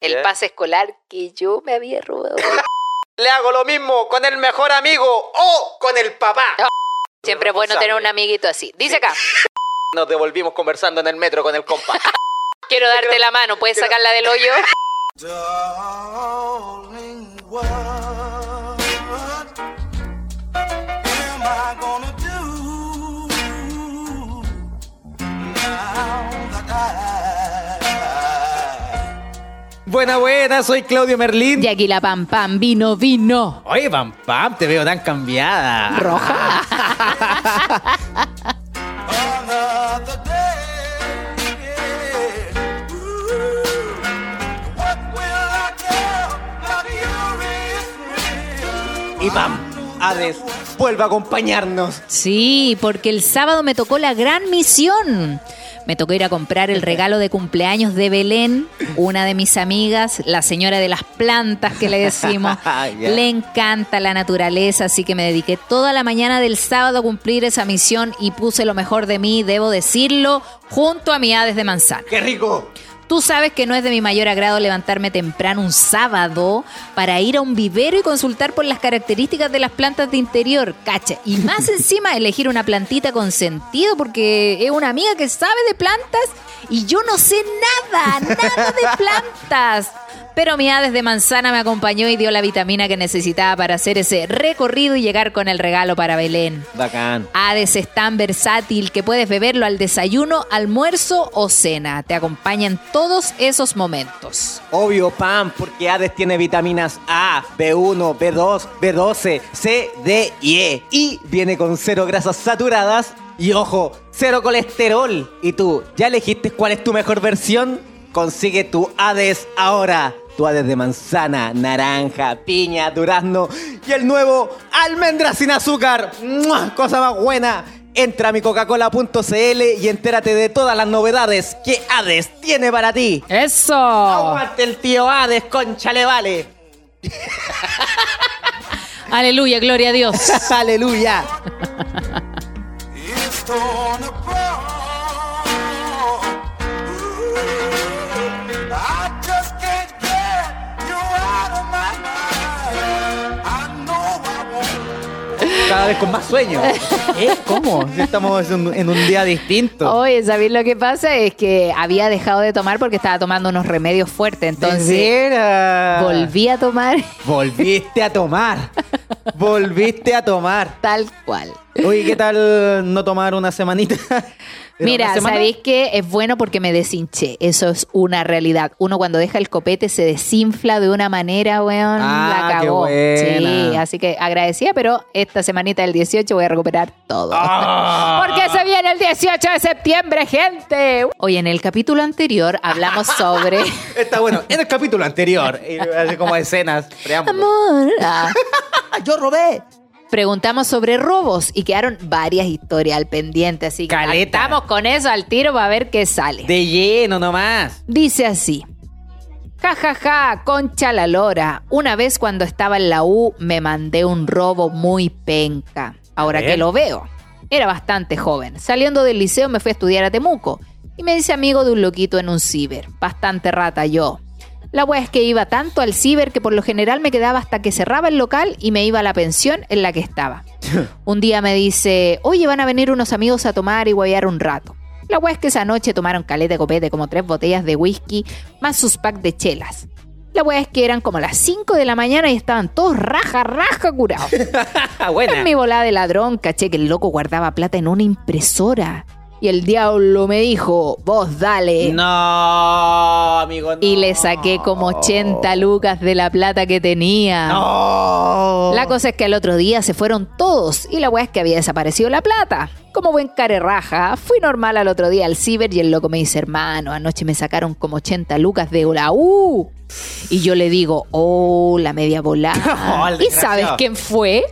el pase escolar que yo me había robado. Le hago lo mismo con el mejor amigo o con el papá. Siempre es bueno tener un amiguito así. Dice acá, Nos devolvimos conversando en el metro con el compa. quiero darte la mano, ¿puedes sacarla del hoyo? Buena, buena, soy Claudio Merlín. Y aquí la pam pam, vino, vino. Oye, Pam Pam, te veo tan cambiada. Roja. Y Pam, Hades, vuelva a acompañarnos. Sí, porque el sábado me tocó la gran misión. Me tocó ir a comprar el regalo de cumpleaños de Belén, una de mis amigas, la señora de las plantas que le decimos. Ya. Le encanta la naturaleza, así que me dediqué toda la mañana del sábado a cumplir esa misión y puse lo mejor de mí, debo decirlo, junto a mi Hades de manzana. ¡Qué rico! Tú sabes que no es de mi mayor agrado levantarme temprano un sábado para ir a un vivero y consultar por las características de las plantas de interior, cacha. Y más encima elegir una plantita con sentido porque es una amiga que sabe de plantas y yo no sé nada, nada de plantas. Pero mi Hades de manzana me acompañó y dio la vitamina que necesitaba para hacer ese recorrido y llegar con el regalo para Belén. Bacán. Hades es tan versátil que puedes beberlo al desayuno, almuerzo o cena. Te acompaña en todos esos momentos. Obvio, Pam, porque Hades tiene vitaminas A, B1, B2, B12, C, D y E. Y viene con cero grasas saturadas y, ojo, cero colesterol. ¿Y tú, ya elegiste cuál es tu mejor versión? Consigue tu Hades ahora. Tu Hades de manzana, naranja, piña, durazno y el nuevo almendra sin azúcar. ¡Mua! Cosa más buena. Entra a mi coca-cola.cl y entérate de todas las novedades que Hades tiene para ti. ¡Eso! Aguante el tío Hades, concha le vale. Aleluya, gloria a Dios. Aleluya. Cada vez con más sueño. ¿Eh? ¿Cómo? Si estamos en un, en un día distinto. Oye, ¿sabéis lo que pasa? Es que había dejado de tomar porque estaba tomando unos remedios fuertes. ¿De Entonces volví a tomar Volviste a tomar. Volviste a tomar. tal cual. Oye, ¿qué tal no tomar una semanita? Mira. ¿sabéis qué? Es bueno porque me deshinché. Eso es una realidad. Uno cuando deja el copete se desinfla de una manera, weón. Ah, la qué cagó. Sí, así que agradecida, pero esta semanita del 18 voy a recuperar todo. Ah. Porque se viene el 18 de septiembre, gente. Oye, en el capítulo anterior hablamos sobre... Está bueno. En el capítulo anterior, así como escenas, preámbulos. Amor. Ah. Yo robé. Preguntamos sobre robos y quedaron varias historias al pendiente, así que Caleta. estamos con eso al tiro para ver qué sale. De lleno nomás. Dice así. Ja, ja, ja, concha la lora. Una vez cuando estaba en la U me mandé un robo muy penca. Ahora que lo veo. Era bastante joven. Saliendo del liceo me fui a estudiar a Temuco. Y me hice amigo de un loquito en un ciber. Bastante rata yo. La wea es que iba tanto al ciber que por lo general me quedaba hasta que cerraba el local y me iba a la pensión en la que estaba. Un día me dice, oye, van a venir unos amigos a tomar y guayar un rato. La wea es que esa noche tomaron caleta de copete como tres botellas de whisky más sus packs de chelas. La wea es que eran como las 5 de la mañana y estaban todos raja, raja curados. En mi volada de ladrón caché que el loco guardaba plata en una impresora. Y el diablo me dijo, vos dale. No, amigo, no. Y le saqué como 80 lucas de la plata que tenía. No. La cosa es que al otro día se fueron todos y la weá es que había desaparecido la plata. Como buen carerraja, fui normal al otro día al ciber y el loco me dice, hermano, anoche me sacaron como 80 lucas de la U. Y yo le digo, oh, la media volada. Oh, ¿Y sabes quién fue?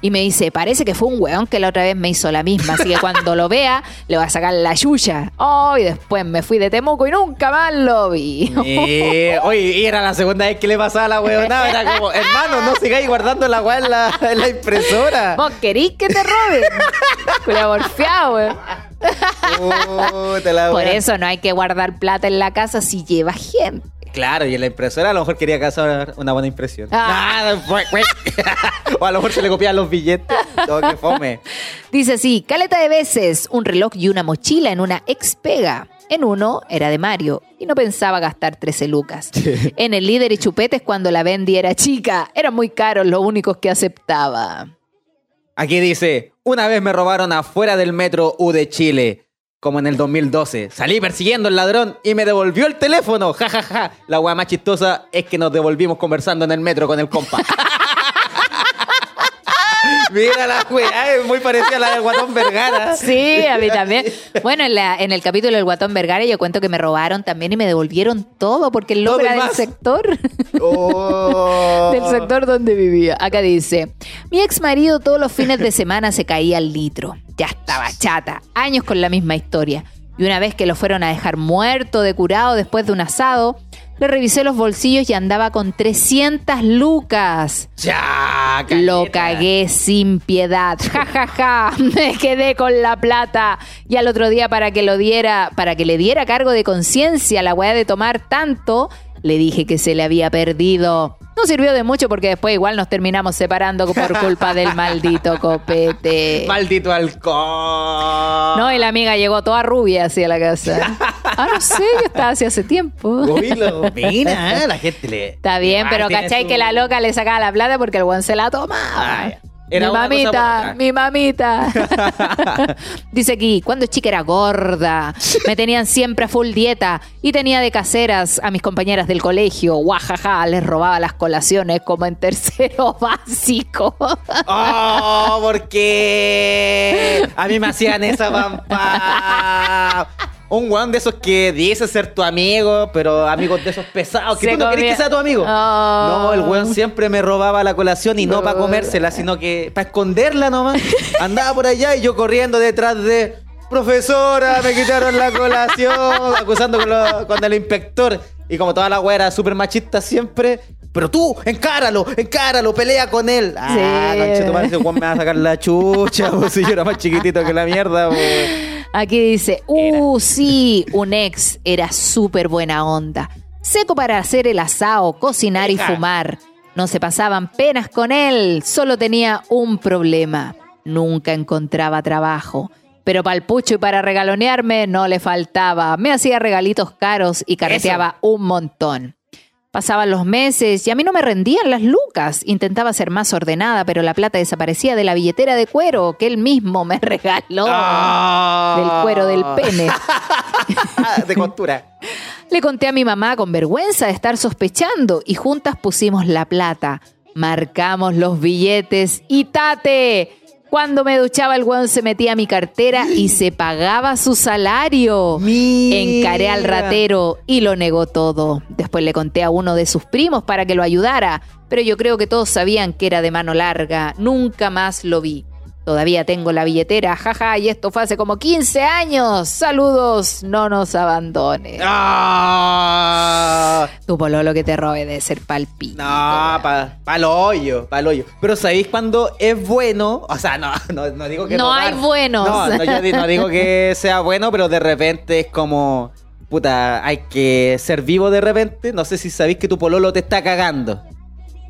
Y me dice, parece que fue un weón que la otra vez me hizo la misma, así que cuando lo vea, le va a sacar la yuya. Oh, y después me fui de Temuco y nunca más lo vi. Eh, oye, y era la segunda vez que le pasaba a la weonada. Era como, hermano, no sigáis guardando la weá en la, en la impresora. ¿Vos querís que te roben? Culia porfiado, weón. La Por eso no hay que guardar plata en la casa si lleva gente. Claro, y en la impresora a lo mejor quería causar una buena impresión. Ah. fue. O a lo mejor se le copiaban los billetes. Todo que fome. Dice así, caleta de veces, un reloj y una mochila en una ex pega. En uno era de Mario y no pensaba gastar 13 lucas. En el líder y chupetes cuando la Bendy era chica, eran muy caros los únicos que aceptaba. Aquí dice, una vez me robaron afuera del metro U de Chile, como en el 2012. Salí persiguiendo al ladrón y me devolvió el teléfono. Ja, ja, ja. La weá más chistosa es que nos devolvimos conversando en el metro con el compa. Mira la weá, es muy parecida a la del Guatón Vergara. Sí, a mí también. Bueno, en, la- en el capítulo del Guatón Vergara yo cuento que me robaron también y me devolvieron todo porque el loco era del sector. Oh. del sector donde vivía. Acá dice, mi ex marido todos los fines de semana se caía al litro. Ya estaba chata, años con la misma historia. Y una vez que lo fueron a dejar muerto de curado después de un asado, le revisé los bolsillos y andaba con 300 lucas. Ya, Lo cagué sin piedad. Ja, ja, ja. Me quedé con la plata. Y al otro día para que lo diera, para que le diera cargo de conciencia la weá de tomar tanto, le dije que se le había perdido. No sirvió de mucho porque después igual nos terminamos separando por culpa del maldito copete. Maldito alcohol. No, y la amiga llegó toda rubia hacia la casa. Ah, no sé, yo estaba así hace tiempo. Mira, la gente le. Está bien, Ah, pero ¿cachai su- que la loca le sacaba la plata porque el buen se la tomaba? Ah, ya. Era mi cosa mamita, mi mamita. Dice aquí, cuando chica era gorda, me tenían siempre a full dieta y tenía de caseras a mis compañeras del colegio. Guajaja, les robaba las colaciones como en tercero básico. Oh, ¿por qué? A mí me hacían esa pampa. Un weón de esos que dice ser tu amigo, pero amigos de esos pesados, que Se tú no querés que sea tu amigo. Oh. No, el weón siempre me robaba la colación y no para comérsela, sino que para esconderla nomás. Andaba por allá y yo corriendo detrás de. Profesora, me quitaron la colación, acusando con, lo- con el inspector. Y como toda la wea era súper machista siempre, pero tú, encáralo, encáralo, pelea con él. Ah, Sí. conchetumare, ese weón me va a sacar la chucha, pues, si yo era más chiquitito que la mierda, pues. Aquí dice, uh, sí, un ex era súper buena onda. Seco para hacer el asado, cocinar y fumar. No se pasaban penas con él, solo tenía un problema. Nunca encontraba trabajo. Pero para el pucho y para regalonearme no le faltaba. Me hacía regalitos caros y carreteaba un montón. Pasaban los meses y a mí no me rendían las lucas. Intentaba ser más ordenada, pero la plata desaparecía de la billetera de cuero que él mismo me regaló. Ah. Del cuero del pene. de costura. Le conté a mi mamá con vergüenza de estar sospechando y juntas pusimos la plata. Marcamos los billetes y tate. Cuando me duchaba el weón se metía a mi cartera y se pagaba su salario. Mira. Encaré al ratero y lo negó todo. Después le conté a uno de sus primos para que lo ayudara, pero yo creo que todos sabían que era de mano larga. Nunca más lo vi. Todavía tengo la billetera, jaja, y esto fue hace como 15 años. Saludos, no nos abandones. Ah. Tu pololo que te robe de ser palpito. No, pa el hoyo, para el hoyo. Pero ¿sabéis cuando es bueno? O sea, no, no, no digo que No robar. hay buenos. No, no, yo no digo que sea bueno, pero de repente es como... Puta, hay que ser vivo de repente. No sé si sabéis que tu pololo te está cagando.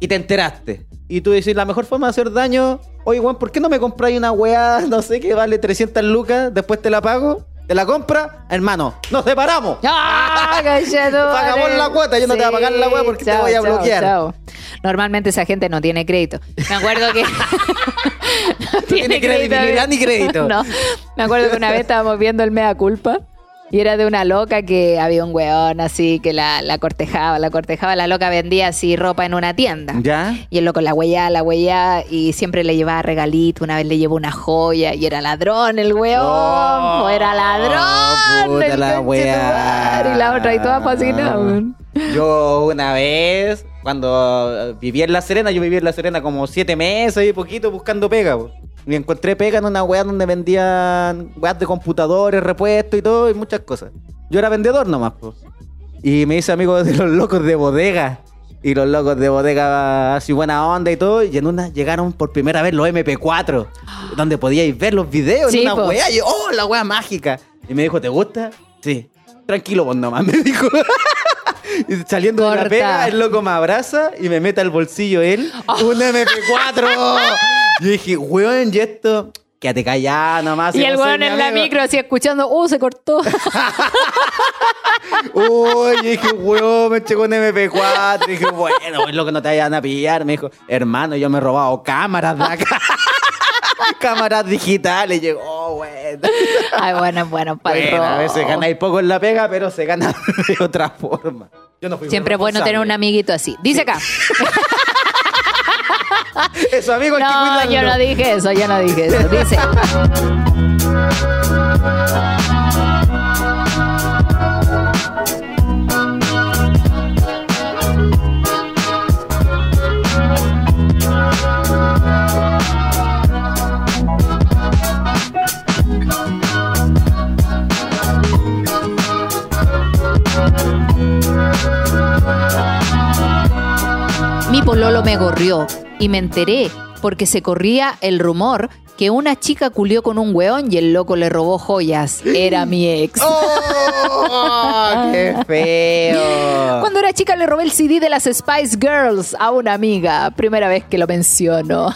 Y te enteraste. Y tú decís, la mejor forma de hacer daño... Oye, Juan, ¿por qué no me compráis una weá, no sé, que vale 300 lucas? Después te la pago. ¿Te la compra? Hermano, nos separamos. ¡Ah! Pagamos la cuota, yo no te voy a pagar la weá porque te voy a bloquear. chao. Normalmente esa gente no tiene crédito. Me acuerdo que. no tiene credibilidad ni crédito. No. Me acuerdo que una vez estábamos viendo el Mea Culpa. Y era de una loca que había un weón así que la, la cortejaba, la cortejaba. La loca vendía así ropa en una tienda. ¿Ya? Y el loco la huella, la huella y siempre le llevaba regalito. Una vez le llevó una joya y era ladrón el weón. Oh, era ladrón. puta el la wea. Y la otra y toda fascinada. Yo una vez, cuando vivía en La Serena, yo vivía en La Serena como siete meses y poquito buscando pega. po. Y encontré pega en una weá donde vendían weas de computadores, repuestos y todo, y muchas cosas. Yo era vendedor nomás, pues. Y me hice amigo de los locos de bodega. Y los locos de bodega así buena onda y todo. Y en una llegaron por primera vez los MP4. Donde podíais ver los videos Sí, en una po. weá. Y yo, oh, la weá mágica. Y me dijo, ¿te gusta? Sí. Tranquilo vos nomás, me dijo. Y saliendo de Corta. la pega, el loco me abraza y me mete al bolsillo él un MP4. Yo dije, weón, y esto, quédate callado nomás. Y el weón en la amigo". micro así escuchando, uh, se cortó. Uy, yo dije, weón, me llegó un MP4. Y dije, bueno, es lo que no te vayan a pillar. Me dijo, hermano, yo me he robado cámaras de acá. cámaras digitales. Yo, oh, bueno. Ay, bueno, bueno, para Bueno, a veces ganáis poco en la pega, pero se gana de otra forma. Yo no fui Siempre es bueno tener un amiguito así. Dice acá. Eso, amigo, hay No, yo no dije eso, yo no dije eso. Dice. Mi pololo me gorrió y me enteré porque se corría el rumor que una chica culió con un weón y el loco le robó joyas. Era mi ex. ¡Oh! ¡Qué feo! Cuando era chica le robé el CD de las Spice Girls a una amiga. Primera vez que lo menciono.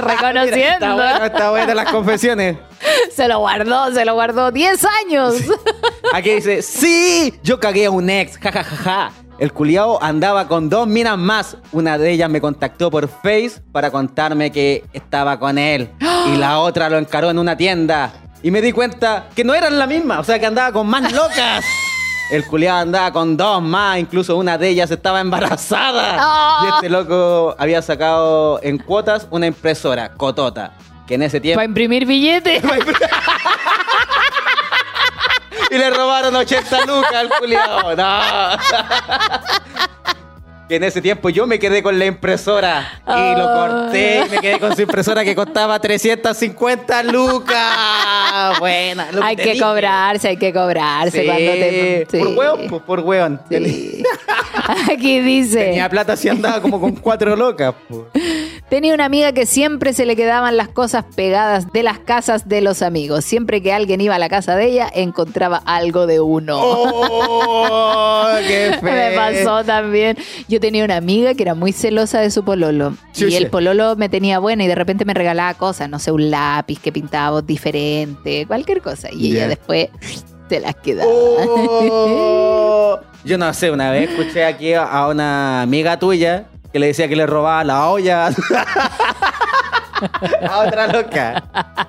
Reconociendo. Mira, Está bueno, está buena las confesiones. Se lo guardó, se lo guardó 10 años. Aquí dice, sí, yo cagué a un ex, jajajaja. El culiao andaba con dos minas más. Una de ellas me contactó por Face para contarme que estaba con él. Y la otra lo encaró en una tienda. Y me di cuenta que no eran la misma, o sea que andaba con más locas. El culiao andaba con dos más, incluso una de ellas estaba embarazada. Ah. Y este loco había sacado en cuotas una impresora, Cotota, que en ese tiempo... Para imprimir billetes. Y le robaron 80 lucas al culiao. No. Que en ese tiempo yo me quedé con la impresora y lo corté y me quedé con su impresora que costaba 350 lucas. Buena. lo hay que cobrarse, hay que cobrarse Sí. cuando te. Por sí. hueón, pues, por hueón. Sí. Aquí dice. Tenía plata si andaba como con cuatro locas. pues. Tenía una amiga que siempre se le quedaban las cosas pegadas de las casas de los amigos. Siempre que alguien iba a la casa de ella, encontraba algo de uno. Oh, qué feo. Me pasó también. Yo tenía una amiga que era muy celosa de su pololo. Y el pololo me tenía buena y de repente me regalaba cosas, no sé, un lápiz que pintaba diferente, cualquier cosa. Y ella después se las quedaba. Oh. Yo no sé, una vez escuché aquí a- a una amiga tuya que le decía que le robaba la olla a otra loca.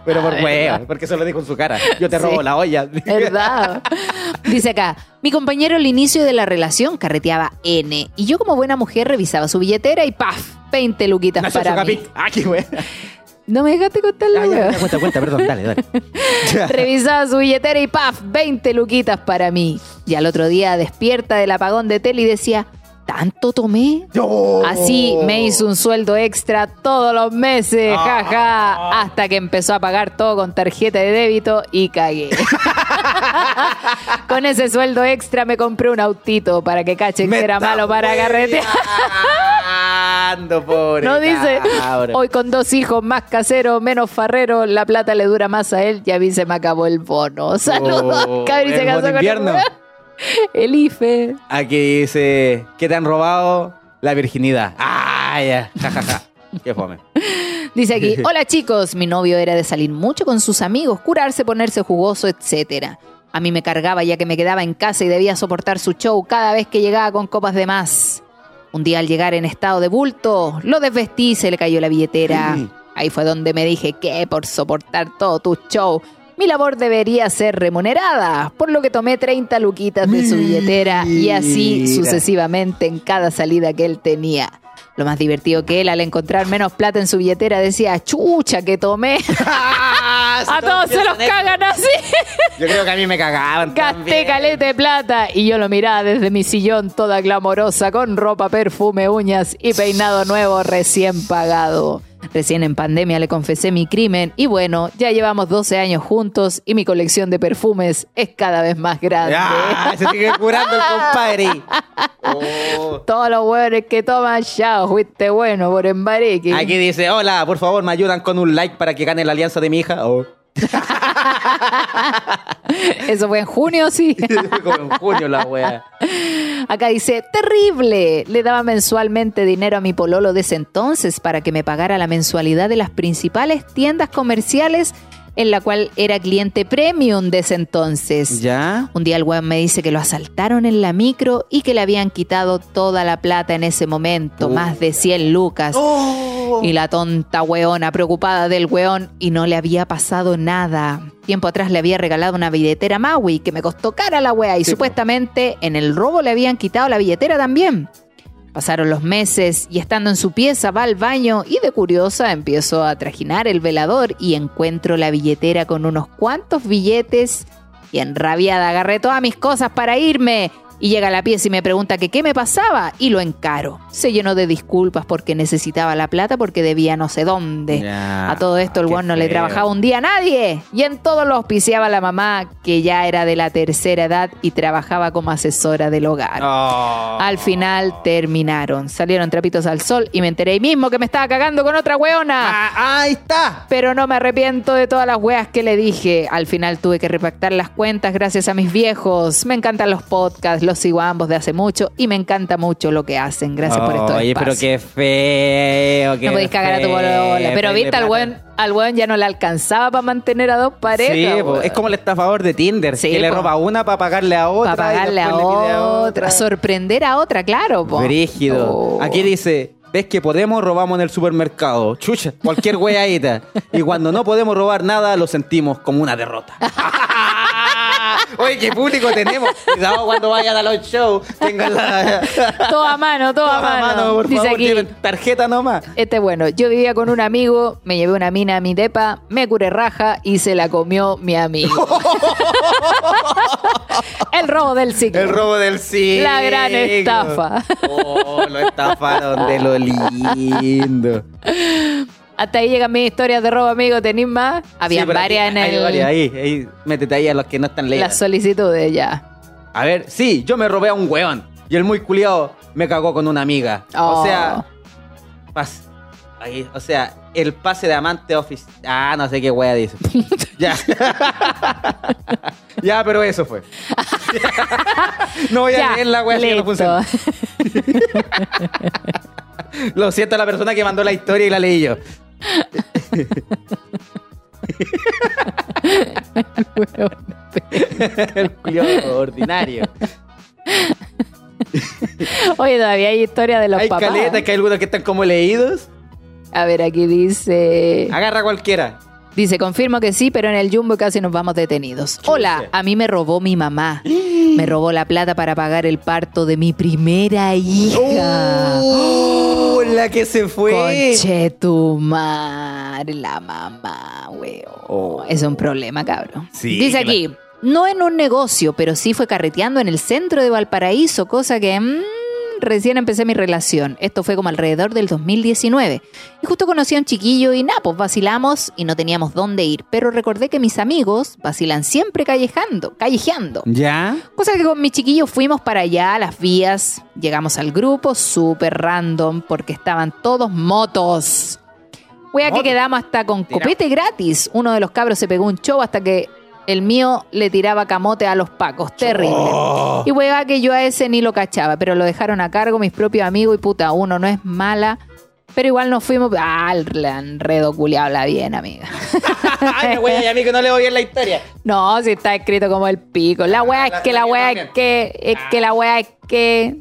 Pero por huevo, porque eso lo dijo en su cara. Yo te Sí. robo la olla. ¿Verdad? Dice acá, mi compañero al inicio de la relación carreteaba N y yo como buena mujer revisaba su billetera y ¡paf! 20 luquitas Nació para mí. Ah, qué buena. No me dejaste contar la Ah, ya, cuenta, cuenta, perdón, dale, dale. Revisaba su billetera y ¡paf! 20 luquitas para mí. Y al otro día despierta del apagón de tele y decía, ¿tanto tomé? No. Así me hizo un sueldo extra todos los meses, jaja, hasta que empezó a pagar todo con tarjeta de débito y cagué. con ese sueldo extra me compré un autito para que cachen que era malo para carretear. pobre No dice, hoy con dos hijos más caseros, menos farrero, la plata le dura más a él y a mí se me acabó el bono. Saludos, Oh, se casó con invierno. el. el IFE. Aquí dice que te han robado la virginidad. Ah, ya. Ja, ja, ja. Qué fome. Dice aquí, hola chicos, mi novio era de salir mucho con sus amigos, curarse, ponerse jugoso, etcétera. A mí me cargaba ya que me quedaba en casa y debía soportar su show cada vez que llegaba con copas de más. Un día al llegar en estado de bulto, lo desvestí y se le cayó la billetera. Ahí fue donde me dije que por soportar todo tu show, mi labor debería ser remunerada, por lo que tomé 30 luquitas de su billetera y así sucesivamente en cada salida que él tenía. Lo más divertido que él al encontrar menos plata en su billetera decía, chucha que tomé. a todos se los cagan así. Yo creo que a mí me cagaban. Gasté caleta de plata y yo lo miraba desde mi sillón toda glamorosa con ropa, perfume, uñas y peinado nuevo recién pagado. Recién en pandemia le confesé mi crimen y bueno, ya llevamos 12 años juntos y mi colección de perfumes es cada vez más grande. Ah, se sigue curando el compadre. Oh. Todos los hueones que toman ya, fuiste bueno por embareque. Aquí dice, hola, por favor, me ayudan con un like para que gane la alianza de mi hija. Oh. Eso fue en junio, sí. Como en junio la wea. Acá dice, terrible. Le daba mensualmente dinero a mi pololo de ese entonces para que me pagara la mensualidad de las principales tiendas comerciales en la cual era cliente premium de ese entonces. ¿Ya? Un día el weón me dice que lo asaltaron en la micro y que le habían quitado toda la plata en ese momento, más de 100 lucas. Y la tonta weona preocupada del weón y no le había pasado nada. Tiempo atrás le había regalado una billetera Maui que me costó cara la wea y Sí, po. supuestamente en el robo le habían quitado la billetera también. Pasaron los meses y estando en su pieza va al baño y de curiosa empiezo a trajinar el velador y encuentro la billetera con unos cuantos billetes y enrabiada agarré todas mis cosas para irme y llega a la pieza y me pregunta que qué me pasaba y lo encaro. Se llenó de disculpas porque necesitaba la plata porque debía no sé dónde. A todo esto el guan no le trabajaba un día a nadie y en todo lo auspiciaba la mamá que ya era de la tercera edad y trabajaba como asesora del hogar. Oh. Al final terminaron. Salieron trapitos al sol y me enteré ahí mismo que me estaba cagando con otra weona. Ah, ahí está. Pero no me arrepiento de todas las weas que le dije. Al final tuve que repactar las cuentas gracias a mis viejos. Me encantan los podcasts, los sigo a ambos de hace mucho y me encanta mucho lo que hacen. Gracias por esto. Oye, pero qué feo. Qué No podéis cagar a tu polola. Pero viste, al buen, al buen ya no le alcanzaba para mantener a dos parejas. Sí, po, es como el estafador de Tinder, Sí, que le roba una para pagarle a otra. Para pagarle a otra. Sorprender a otra, claro. po. Brígido. Oh. Aquí dice, ¿ves que podemos robamos en el supermercado? Chucha, cualquier weadita. y cuando no podemos robar nada, lo sentimos como una derrota. Oye, qué público tenemos. Cuidado cuando vayan a los shows. Tengan la... Todo a mano, todo a Toda mano. por Dice favor, aquí. tarjeta nomás. Este bueno, yo vivía con un amigo, me llevé una mina a mi depa, me curé raja y se la comió mi amigo. El robo del ciclo. El robo del siglo. La gran estafa. Oh, lo estafaron de lo lindo. Hasta ahí llegan mis historias de robo, amigo. ¿Tenéis más? Había Sí, pero varias en hay el, varias ahí, ahí. Métete ahí a los que no están leyendo. las solicitudes ya. A ver, sí, yo me robé a un weón. Y el muy culiado me cagó con una amiga. Oh. O sea, pas- ahí, o sea, el pase de amante oficial. Ah, no sé qué wea dice. ya. ya, pero eso fue. no voy a Ya, leer la wea si no funciona. Lo siento a la persona que mandó la historia y la leí yo. El ordinario. Oye, todavía hay historias de los Hay papás. caletas que hay algunos que están como leídos. A ver, aquí dice... Agarra cualquiera. Dice, confirmo que sí, pero en el Jumbo casi nos vamos detenidos. Hola, a mí me robó mi mamá. Me robó la plata para pagar el parto de mi primera hija. ¡Oh! La que se fue. Conche tu madre, la mamá, weón. Es un problema, cabrón. Sí, Dice aquí, no en un negocio, pero sí fue carreteando en el centro de Valparaíso, cosa que mm, recién empecé mi relación. Esto fue como alrededor del 2019. Y justo conocí a un chiquillo y nada, pues vacilamos y no teníamos dónde ir. Pero recordé que mis amigos vacilan siempre callejando, callejeando. ¿Ya? Cosa que con mi chiquillo fuimos para allá, a las vías, llegamos al grupo, súper random, porque estaban todos motos. Wea que quedamos hasta con copete gratis. Uno de los cabros se pegó un show hasta que el mío le tiraba camote a los pacos. Terrible. Oh. Y wea que yo a ese ni lo cachaba, pero lo dejaron a cargo mis propios amigos y puta, uno no es mala. Pero igual nos fuimos. Ah, el enredo culiado la bien, amiga. Ay, güey, y a mí que no le voy bien la historia. No, si está escrito como el pico. La wea es la- que la wea es que es que la wea es que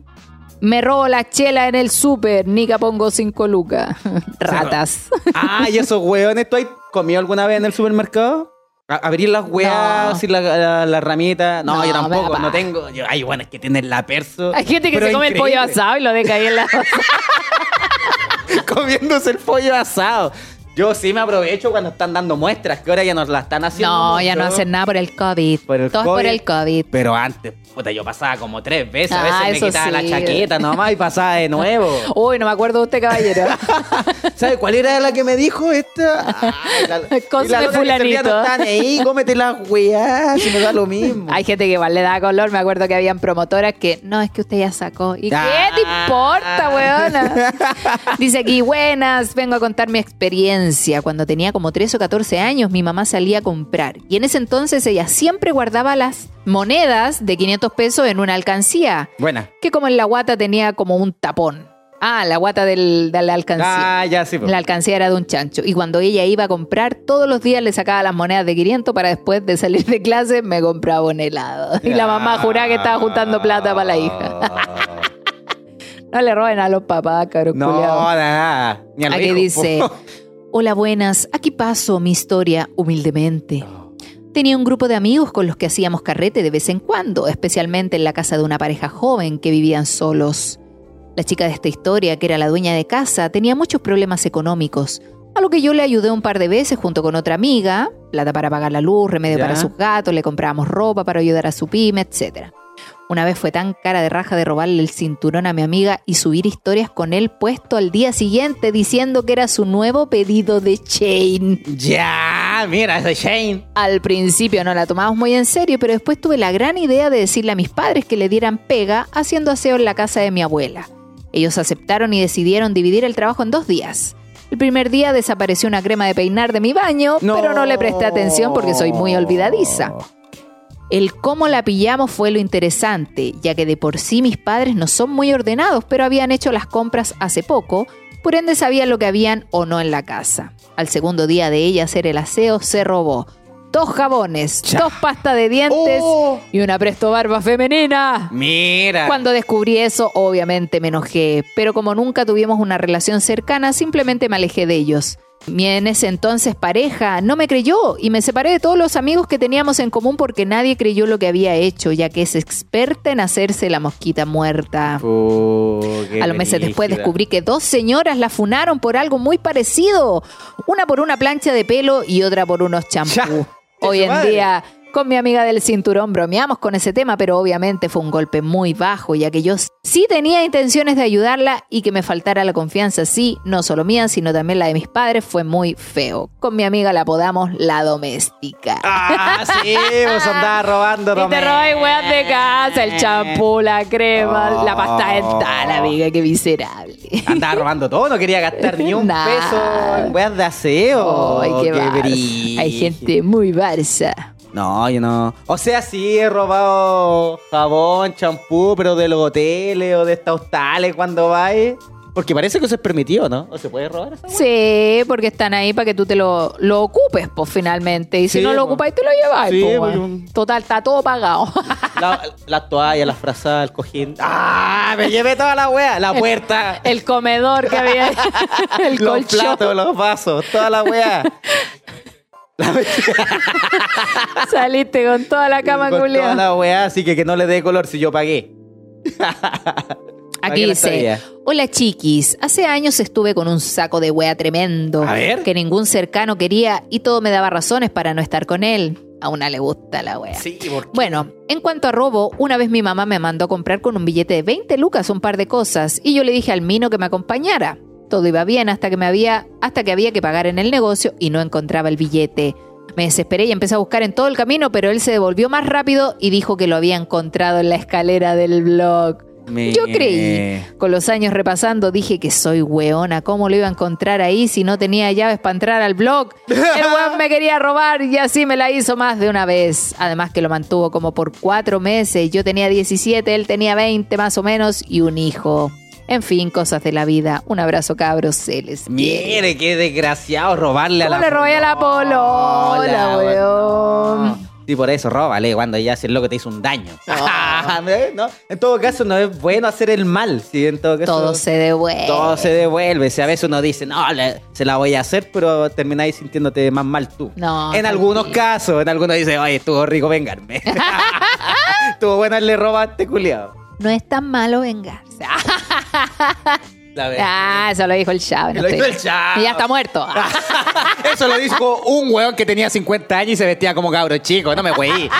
me robo la chela en el súper, ni que pongo cinco lucas. Ratas. Ah, y esos hueones, ¿tú has comido alguna vez en el supermercado? Abrir las hueas, No. la, la, la ramita. No, No, yo tampoco, no tengo. Yo, hay hueones que tienen la perso. Hay gente que se come el pollo asado y lo deja ahí en la Comiéndose el pollo asado. Yo sí me aprovecho cuando están dando muestras, que ahora ya nos la están haciendo. No, ya no hacen nada por el COVID. Por el Todo es por el COVID. Pero antes, puta, yo pasaba como tres veces. A Ah, veces me eso quitaba la chaqueta nomás y pasaba de nuevo. Uy, no me acuerdo de usted, caballero. ¿Sabes cuál era la que me dijo esta? Ay, la- día fulanito. No están ahí, cómete las weas, si me da lo mismo. Hay gente que igual le da color. Me acuerdo que habían promotoras que no, es que usted ya sacó. ¿Y Ah. qué te importa, weona? Dice aquí, buenas, vengo a contar mi experiencia. Infancia, cuando tenía como 13 o 14 años, mi mamá salía a comprar. Y en ese entonces ella siempre guardaba las monedas de 500 pesos en una alcancía, Buena. que como en la guata tenía como un tapón. Ah, la guata del- de la alcancía. Ah, ya sí. po. La alcancía era de un chancho. Y cuando ella iba a comprar, todos los días le sacaba las monedas de 500 para después de salir de clase me compraba un helado. Y la mamá juraba que estaba juntando plata para la hija. No le roben a los papás, caro No, nada. Ni al Aquí dice, po. hola buenas, aquí paso mi historia humildemente. Tenía un grupo de amigos con los que hacíamos carrete de vez en cuando, especialmente en la casa de una pareja joven que vivían solos. La chica de esta historia, que era la dueña de casa, tenía muchos problemas económicos, a lo que yo le ayudé un par de veces junto con otra amiga, plata para pagar la luz, remedio Ya. para sus gatos, le comprábamos ropa para ayudar a su pyme, etc. Una vez fue tan cara de raja de robarle el cinturón a mi amiga y subir historias con él puesto al día siguiente diciendo que era su nuevo pedido de chain. Ya, mira, ese Shane. Al principio no la tomamos muy en serio, pero después tuve la gran idea de decirle a mis padres que le dieran pega haciendo aseo en la casa de mi abuela. Ellos aceptaron y decidieron dividir el trabajo en dos días. El primer día desapareció una crema de peinar de mi baño, pero no le presté atención porque soy muy olvidadiza. El cómo la pillamos fue lo interesante, ya que de por sí mis padres no son muy ordenados, pero habían hecho las compras hace poco, por ende sabían lo que habían o no en la casa. Al segundo día de ella hacer el aseo, se robó dos jabones, dos pastas de dientes Oh. y una presto barba femenina. Mira. Cuando descubrí eso, obviamente me enojé, pero como nunca tuvimos una relación cercana, simplemente me alejé de ellos. Mi en ese entonces pareja no me creyó y me separé de todos los amigos que teníamos en común porque nadie creyó lo que había hecho, ya que es experta en hacerse la mosquita muerta. Oh, A los meses después descubrí que dos señoras la funaron por algo muy parecido. Una por una plancha de pelo y otra por unos champús. Hoy en madre. día, con mi amiga del cinturón bromeamos con ese tema, pero obviamente fue un golpe muy bajo, ya que yo sí tenía intenciones de ayudarla y que me faltara la confianza, sí, no solo mía, sino también la de mis padres, fue muy feo. Con mi amiga la apodamos la doméstica. Ah, sí, vos andabas robando, Y te robáis weas de casa, el champú, la crema, la pasta dental, amiga, qué miserable. Andaba robando todo, no quería gastar ni un peso en weas de aseo. Qué brígido. Hay gente muy Barça. No, yo no. O sea, sí he robado jabón, champú, pero de los hoteles o de estas hostales cuando vais. Porque parece que eso es permitido, ¿no? ¿O se puede robar esa? Sí, porque están ahí para que tú te lo, lo ocupes, pues finalmente. Y si Sí, no lo po. ocupas, te lo llevas. Sí, pues, un- Total, está todo pagado. La, la toalla, las frazadas, el cojín. ¡Ah! Me llevé toda la wea. La puerta. El comedor que había, el los colchón. platos, los vasos, toda la wea. Saliste con toda la cama Con toda la wea, así que que no le dé color si yo pagué. Aquí dice, hola chiquis, hace años estuve con un saco de wea tremendo. A ver. Que ningún cercano quería y todo me daba razones para no estar con él. A una le gusta la wea. Sí, porque Bueno, en cuanto a robo, una vez mi mamá me mandó a comprar con un billete de 20 lucas un par de cosas y yo le dije al Mino que me acompañara. Todo iba bien hasta que me había hasta que había que pagar en el negocio y no encontraba el billete. Me desesperé y empecé a buscar en todo el camino, pero él se devolvió más rápido y dijo que lo había encontrado en la escalera del blog. Me- Yo creí. Con los años repasando dije que soy weona, ¿cómo lo iba a encontrar ahí si no tenía llaves para entrar al blog? El weón me quería robar y así me la hizo más de una vez. Además que lo mantuvo como por cuatro meses. Yo tenía 17, él tenía 20 más o menos y un hijo. En fin, cosas de la vida. Un abrazo cabros, se les. Mire, qué desgraciado robarle a ¿Cómo la le robé a la polola, weón? Sí, por eso, róbale cuando ya si el loco te hizo un daño. No, En todo caso, no es bueno hacer el mal. Sí, en todo caso. Todo se devuelve. todo se devuelve. Si a veces uno dice, no, le- se la voy a hacer, pero termináis sintiéndote más mal tú. No, En algunos casos, en algunos dice, oye, estuvo rico vengarme. estuvo bueno le robaste, culiado. No es tan malo vengarse. La verdad. Ah, eso lo dijo el Chavo. no Lo dijo el Chavo. Y ya está muerto. Eso lo dijo un weón que tenía 50 años y se vestía como cabro chico. No me weí.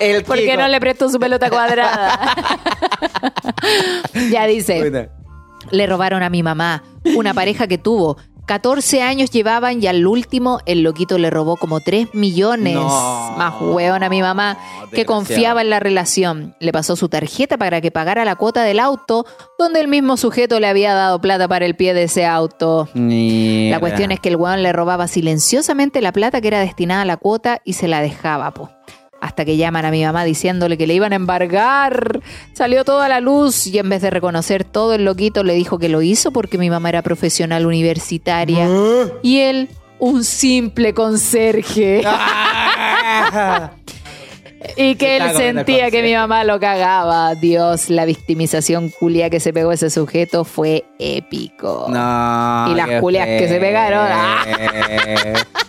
El ¿Por qué no le prestó su pelota cuadrada? ya dice. Le robaron a mi mamá, una pareja que tuvo. 14 años llevaban y al último el loquito le robó como 3 millones. No. Más hueón a mi mamá, que confiaba en la relación. Le pasó su tarjeta para que pagara la cuota del auto, donde el mismo sujeto le había dado plata para el pie de ese auto. La cuestión es que el weón le robaba silenciosamente la plata que era destinada a la cuota y se la dejaba, po. Hasta que llaman a mi mamá diciéndole que le iban a embargar. Salió toda la luz y en vez de reconocer todo el loquito le dijo que lo hizo porque mi mamá era profesional universitaria y él un simple conserje. Ah. Y que él sentía que mi mamá lo cagaba. Dios, la victimización culia que se pegó ese sujeto fue épico. No. Y las culias que se pegaron.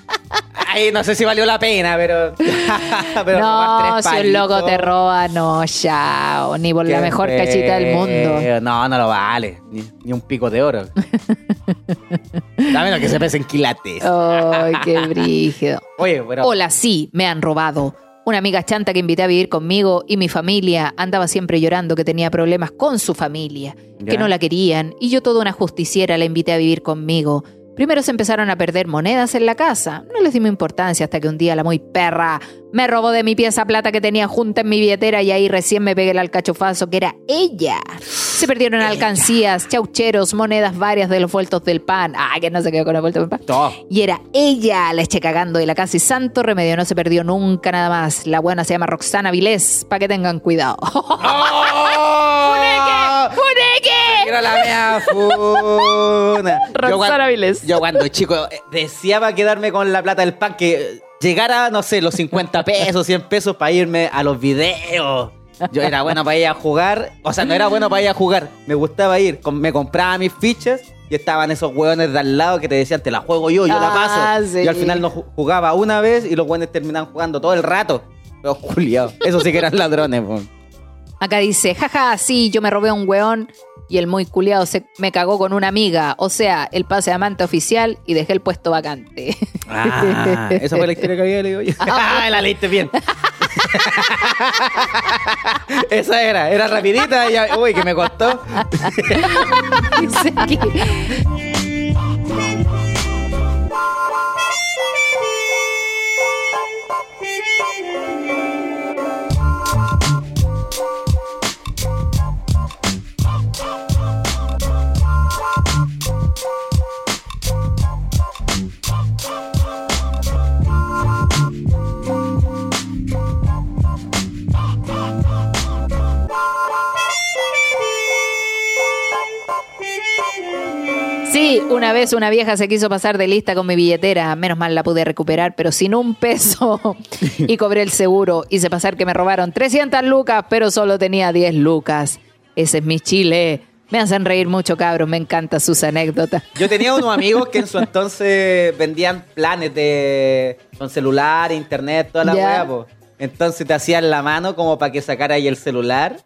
Ay, no sé si valió la pena, pero. pero no, tres si un loco te roba, no, ya. Ni por la mejor feo. cachita del mundo. No, no lo vale. Ni, ni un pico de oro. A menos que se pesen quilates. Ay, qué brígido. Oye, pero. Hola, sí, me han robado. Una amiga chanta que invité a vivir conmigo y mi familia andaba siempre llorando que tenía problemas con su familia, que no la querían, y yo toda una justiciera la invité a vivir conmigo. Primero se empezaron a perder monedas en la casa. No les dimos importancia hasta que un día la muy perra me robó de mi pieza plata que tenía junta en mi billetera y ahí recién me pegué el alcachofazo que era ella. Se perdieron alcancías, chaucheros, monedas varias de los vueltos del pan. Ah, que no se quedó con los vueltos del pan. Todo. Y era ella, la eché cagando y la casi santo remedio no se perdió nunca nada más. La buena se llama Roxana Vilés, para que tengan cuidado. ¡Oh! ¡Funeque! Era la mea funa. Yo Roxana cuan- Vilés. Yo cuando chico eh, deseaba quedarme con la plata del pan, que llegara, no sé, los 50 pesos, 100 pesos para irme a los videos. Yo era bueno para ir a jugar, o sea, no era bueno para ir a jugar, me gustaba ir, me compraba mis fichas y estaban esos hueones de al lado que te decían, te la juego yo, yo la Ah, paso. sí. Y al final no ju- jugaba una vez y los hueones terminaban jugando todo el rato. Los culiados. Eso sí que eran ladrones, po. Acá dice, jaja, sí, yo me robé a un weón y el muy culiado se me cagó con una amiga. O sea, el pase de amante oficial y dejé el puesto vacante. Ah, esa fue la historia que había leído yo. Ah, la leíste bien. esa era, era rapidita y ya, uy, que me costó. Sí, una vez una vieja se quiso pasar de lista con mi billetera. Menos mal la pude recuperar, pero sin un peso. Y cobré el seguro. Hice pasar que me robaron 300 lucas, pero solo tenía 10 lucas. Ese es mi Chile. Me hacen reír mucho, cabros. Me encantan sus anécdotas. Yo tenía unos amigos que en su entonces vendían planes de con celular, internet, toda la po. Entonces te hacían la mano como para que sacara ahí el celular.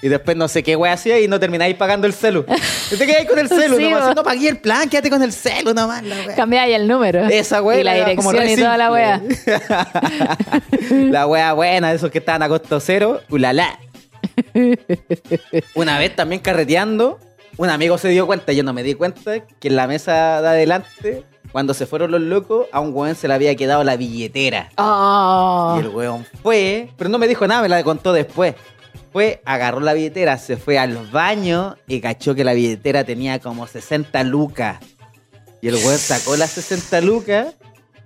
Y después no sé qué weá hacía y no termináis pagando el celu. Y te quedáis con el celu, Sí, nomás. No pagué el plan, quédate con el celu nomás. Cambiáis el número. Esa weá. Y la dirección re y toda la wea. la wea buena, esos que estaban a costo cero. Ulala. Una vez también carreteando, un amigo se dio cuenta, yo no me di cuenta, que en la mesa de adelante, cuando se fueron los locos, a un weón se le había quedado la billetera. Oh. Y el weón fue, pero no me dijo nada, me la contó después. Fue, agarró la billetera, se fue al baño y cachó que la billetera tenía como 60 lucas. Y el weón sacó las 60 lucas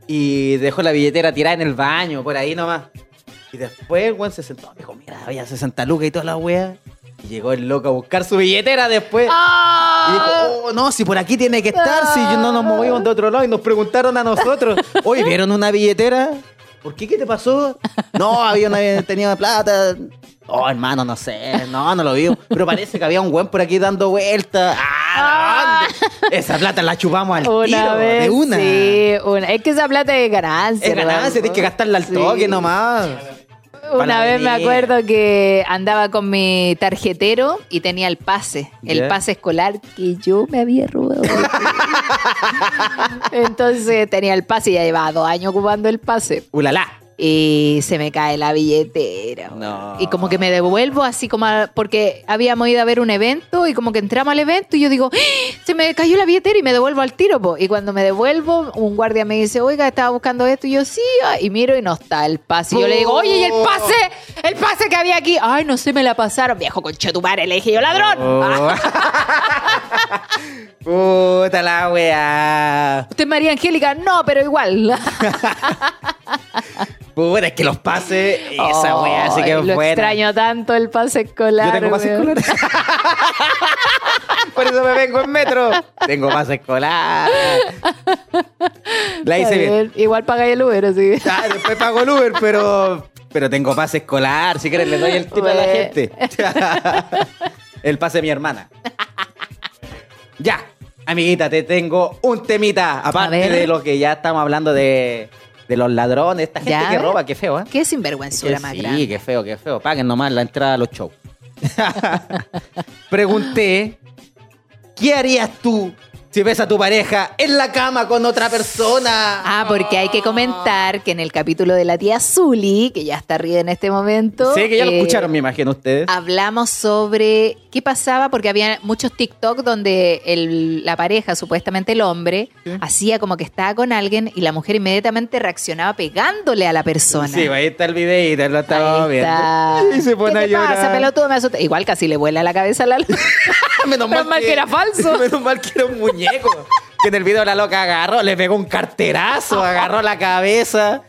y dejó la billetera tirada en el baño, por ahí nomás. Y después el weón se sentó, dijo, mira, había 60 lucas y toda la wea. Y llegó el loco a buscar su billetera después. Y dijo, oh, no, si por aquí tiene que estar, si no nos movimos de otro lado y nos preguntaron a nosotros, oye, ¿vieron una billetera? ¿Por qué? ¿Qué te pasó? No, había una tenía plata. Oh, hermano, no sé, no, no lo vi. Pero parece que había un buen por aquí dando vueltas. Ah, ¿dónde? Esa plata la chupamos al Una tiro, vez. de una. Sí, una. Es que esa plata es ganancia. Es ganancia, tienes que gastarla al Sí. toque nomás. Una vez me acuerdo que andaba con mi tarjetero y tenía el pase, el pase escolar que yo me había robado. Entonces tenía el pase y ya llevaba dos años ocupando el pase. Ulala. Y se me cae la billetera. No. Y como que me devuelvo así como a- porque habíamos ido a ver un evento y como que entramos al evento y yo digo, ¡Ah! se me cayó la billetera y me devuelvo al tiro. po. Y cuando me devuelvo, un guardia me dice, oiga, estaba buscando esto y yo sí, ah", y miro y no está el pase. Y yo le digo, oye, ¿y el pase? El pase que había aquí. Ay, no sé, me la pasaron. Viejo conchetumare, le dije yo, ladrón. Oh. Puta la weá. ¿Usted es María Angélica? No, pero igual. Puta, es que los pases, esa weá sí que Ay, es Lo buena. extraño tanto el pase escolar. Yo tengo pase escolar. Por eso me vengo en metro. Tengo pase escolar. La hice bien. bien. Igual pagáis el Uber, así. Ah, después pago el Uber, pero, pero tengo pase escolar. Si quieres, le doy el tip a la gente. el pase de mi hermana. Ya, amiguita, te tengo un temita. Aparte ver. de lo que ya estamos hablando de, de los ladrones, esta gente Ya, a que ver. roba, qué feo, ¿eh? Qué sinvergüenzura más sí, grande. qué feo, qué feo. Paguen nomás la entrada a los shows. Pregunté, ¿qué harías tú si ves a tu pareja en la cama con otra persona? Ah, porque hay que comentar que en el capítulo de la tía Zuli, que ya está arriba en este momento. Sí, que ya lo eh, escucharon, me imagino ustedes. Hablamos sobre qué pasaba, porque había muchos TikTok donde el- la pareja, supuestamente el hombre, hacía como que estaba con alguien y la mujer inmediatamente reaccionaba pegándole a la persona. Sí, ahí está el videito, lo estamos Ahí viendo. está. Y se pone ¿Qué a te llorar. pasa, pelotudo? Me asusta. Igual casi le vuela la cabeza a la Menos Menos mal que era falso. Menos mal que era un muñeco. que en el video la loca agarró, le pegó un carterazo, agarró la cabeza.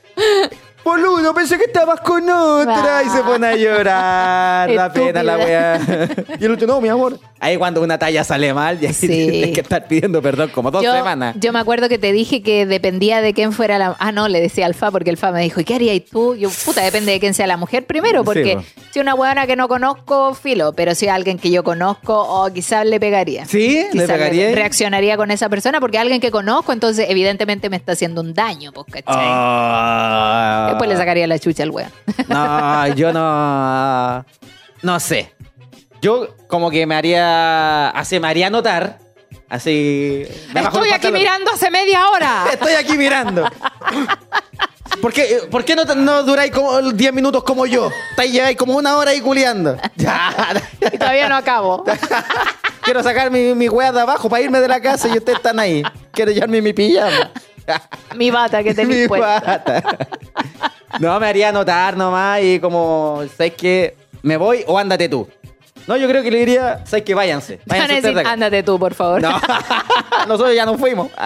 Boludo, pensé que estabas con otra y se pone a llorar. La pena, la weá. Y el otro, no, mi amor. Ahí cuando una talla sale mal, y ahí Sí. tienes que estar pidiendo perdón como dos yo, semanas. yo me acuerdo que te dije que dependía de quién fuera la... Ah, no, le decía Alfa porque Alfa me dijo, ¿y qué harías tú? Yo, puta, depende de quién sea la mujer primero, porque po. si una buena que no conozco, filo, pero si alguien que yo conozco, o quizás le pegaría. ¿Sí? ¿Le pegaría? reaccionaría con esa persona porque alguien que conozco, entonces evidentemente me está haciendo un daño, pues, ¿cachai? Ah. Después le sacaría la chucha al weón. No, yo no. No sé. Yo como que me haría. Así me haría notar. Así. me bajo Estoy los aquí pantalones. mirando hace media hora. Estoy aquí mirando. ¿Por qué, por qué no, no duráis como 10 minutos como yo? Estáis lleváis como una hora ahí culeando. Ya. Y todavía no acabo. Quiero sacar mi, mi wea de abajo para irme de la casa y ustedes están ahí. Quiero llevarme mi pijama. Mi bata que te Mi puesta. No, me haría notar nomás y como, ¿sabes qué? ¿Me voy o ándate tú? No, yo creo que le diría, ¿sabes qué? Váyanse. Van a Váyanse decir, ándate tú, por favor. No, nosotros ya nos fuimos.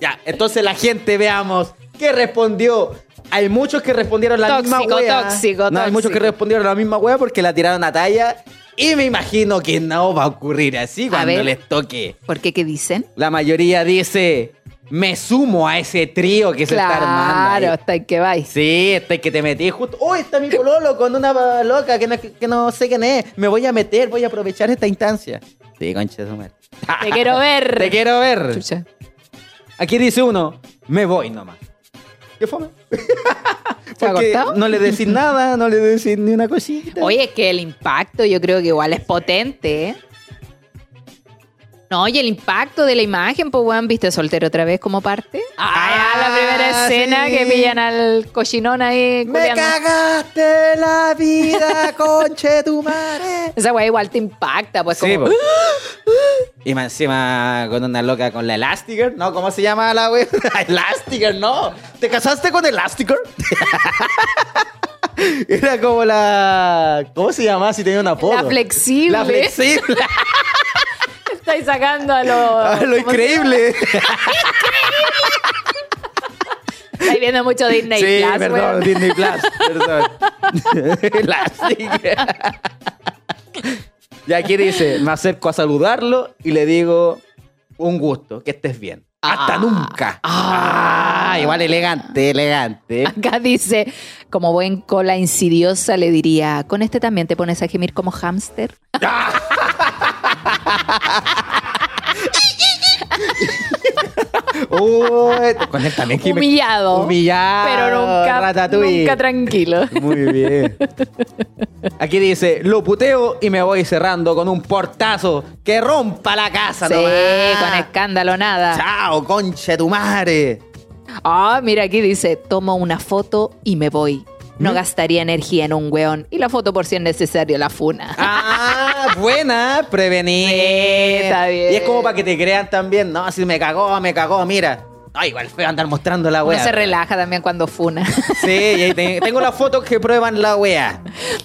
Ya, entonces la gente, veamos, ¿qué respondió? Hay muchos que respondieron la Tóxico, misma wea. tóxico, No, hay muchos que respondieron la misma wea porque la tiraron a talla. Y me imagino que no va a ocurrir así cuando ver. les toque. ¿Por qué? ¿Qué dicen? La mayoría dice, me sumo a ese trío que se está armando. ahí". Claro, hasta el que vais. Sí, este que te metí justo. ¡Oh, está mi pololo con una loca que no, que no sé quién es! Me voy a meter, voy a aprovechar esta instancia. Sí, concha de su madre. Te quiero ver. Te quiero ver. Chucha. Aquí dice uno, me voy nomás. ¿Qué fome? ¿Se ha Porque no le decís nada, no le decís ni una cosita. Oye, es que el impacto yo creo que igual es potente, ¿eh? No, y el impacto de la imagen, pues, weón, ¿viste soltero otra vez como parte? Ah, la primera escena sí. que pillan al cochinón ahí ¡Me cagaste la vida, conche tu madre! Esa weá igual te impacta, pues, Sí, como... po. Y más encima con una loca con la Elastigirl. No, ¿cómo se llama la wea? Elastigirl, no. ¿Te casaste con Elastigirl? Era como la. ¿Cómo se llama si tenía una apodo? La flexible. La flexible. Estáis sacando a lo... Ah, lo ¿cómo se increíble. Estáis viendo mucho Disney sí, Plus, perdón. Disney Plus. Perdón. Y aquí dice: Me acerco a saludarlo y le digo: Un gusto, que estés bien. Hasta Ah. nunca. Ah, igual elegante, elegante. Acá dice, como buen cola insidiosa, le diría, ¿con este también te pones a gemir como hámster? Uy, con él también que me- Humillado. Humillado. Pero nunca, Ratatouille. nunca tranquilo. Muy bien. Aquí dice, lo puteo y me voy cerrando con un portazo que rompa la casa Sí, nomás. con escándalo nada. Chao, conche tu madre. Ah, mira, aquí dice, tomo una foto y me voy. No gastaría energía en un weón. Y la foto por si es necesario, la funa. Ah, buena, prevenir. Sí, está bien. Y es como para que te crean también, no, si me cagó, me cagó, mira. Ay, igual feo andar mostrando la Uno wea. se relaja también cuando funa. Sí, y ahí te- tengo las fotos que prueban la wea.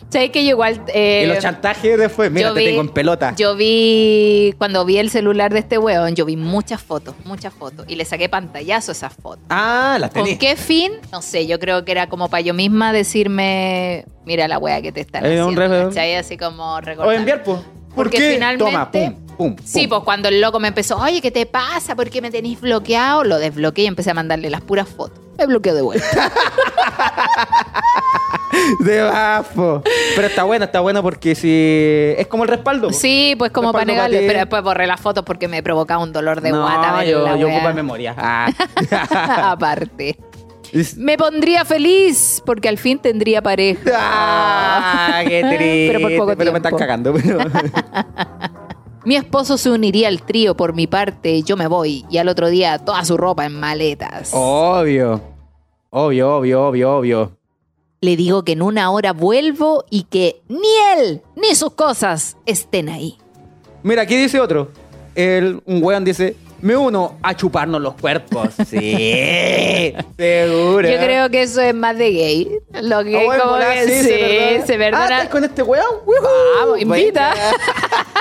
¿Sabes que yo igual... eh, y los chantajes después, mira, yo te vi- tengo en pelota. Yo vi, cuando vi el celular de este weón, yo vi muchas fotos, muchas fotos. Y le saqué pantallazo a esas fotos. Ah, las ¿Con tenés. qué fin? No sé, yo creo que era como para yo misma decirme, mira la wea que te están Eh, un haciendo. Así como recordar. O enviar, pues. ¿Por Porque qué? finalmente- Toma, pum, pum, Sí, pues cuando el loco me empezó, oye, ¿qué te pasa? ¿Por qué me tenéis bloqueado? Lo desbloqueé y empecé a mandarle las puras fotos. Me bloqueó de vuelta. De bafo. Pero está bueno, está bueno porque si. Es como el respaldo. po. sí, pues como para negarle, pero después borré las fotos porque me provocaba un dolor de no, guata. yo, yo ocupo memoria. Ah. Aparte. Me pondría feliz porque al fin tendría pareja. Ah, qué triste. Pero por poco Pero me están tiempo. cagando. Pero... Mi esposo se uniría al trío por mi parte, yo me voy y al otro día toda su ropa en maletas. obvio. Obvio, obvio, obvio, obvio. Le digo que en una hora vuelvo y que ni él ni sus cosas estén ahí. Mira, aquí dice otro. El, un weón dice: Me uno a chuparnos los cuerpos. Sí, seguro. Yo creo que eso es más de gay. Lo que bueno, como que sí, sí, se se perdona. Ah, ¿estás con este weón? Vamos, invita.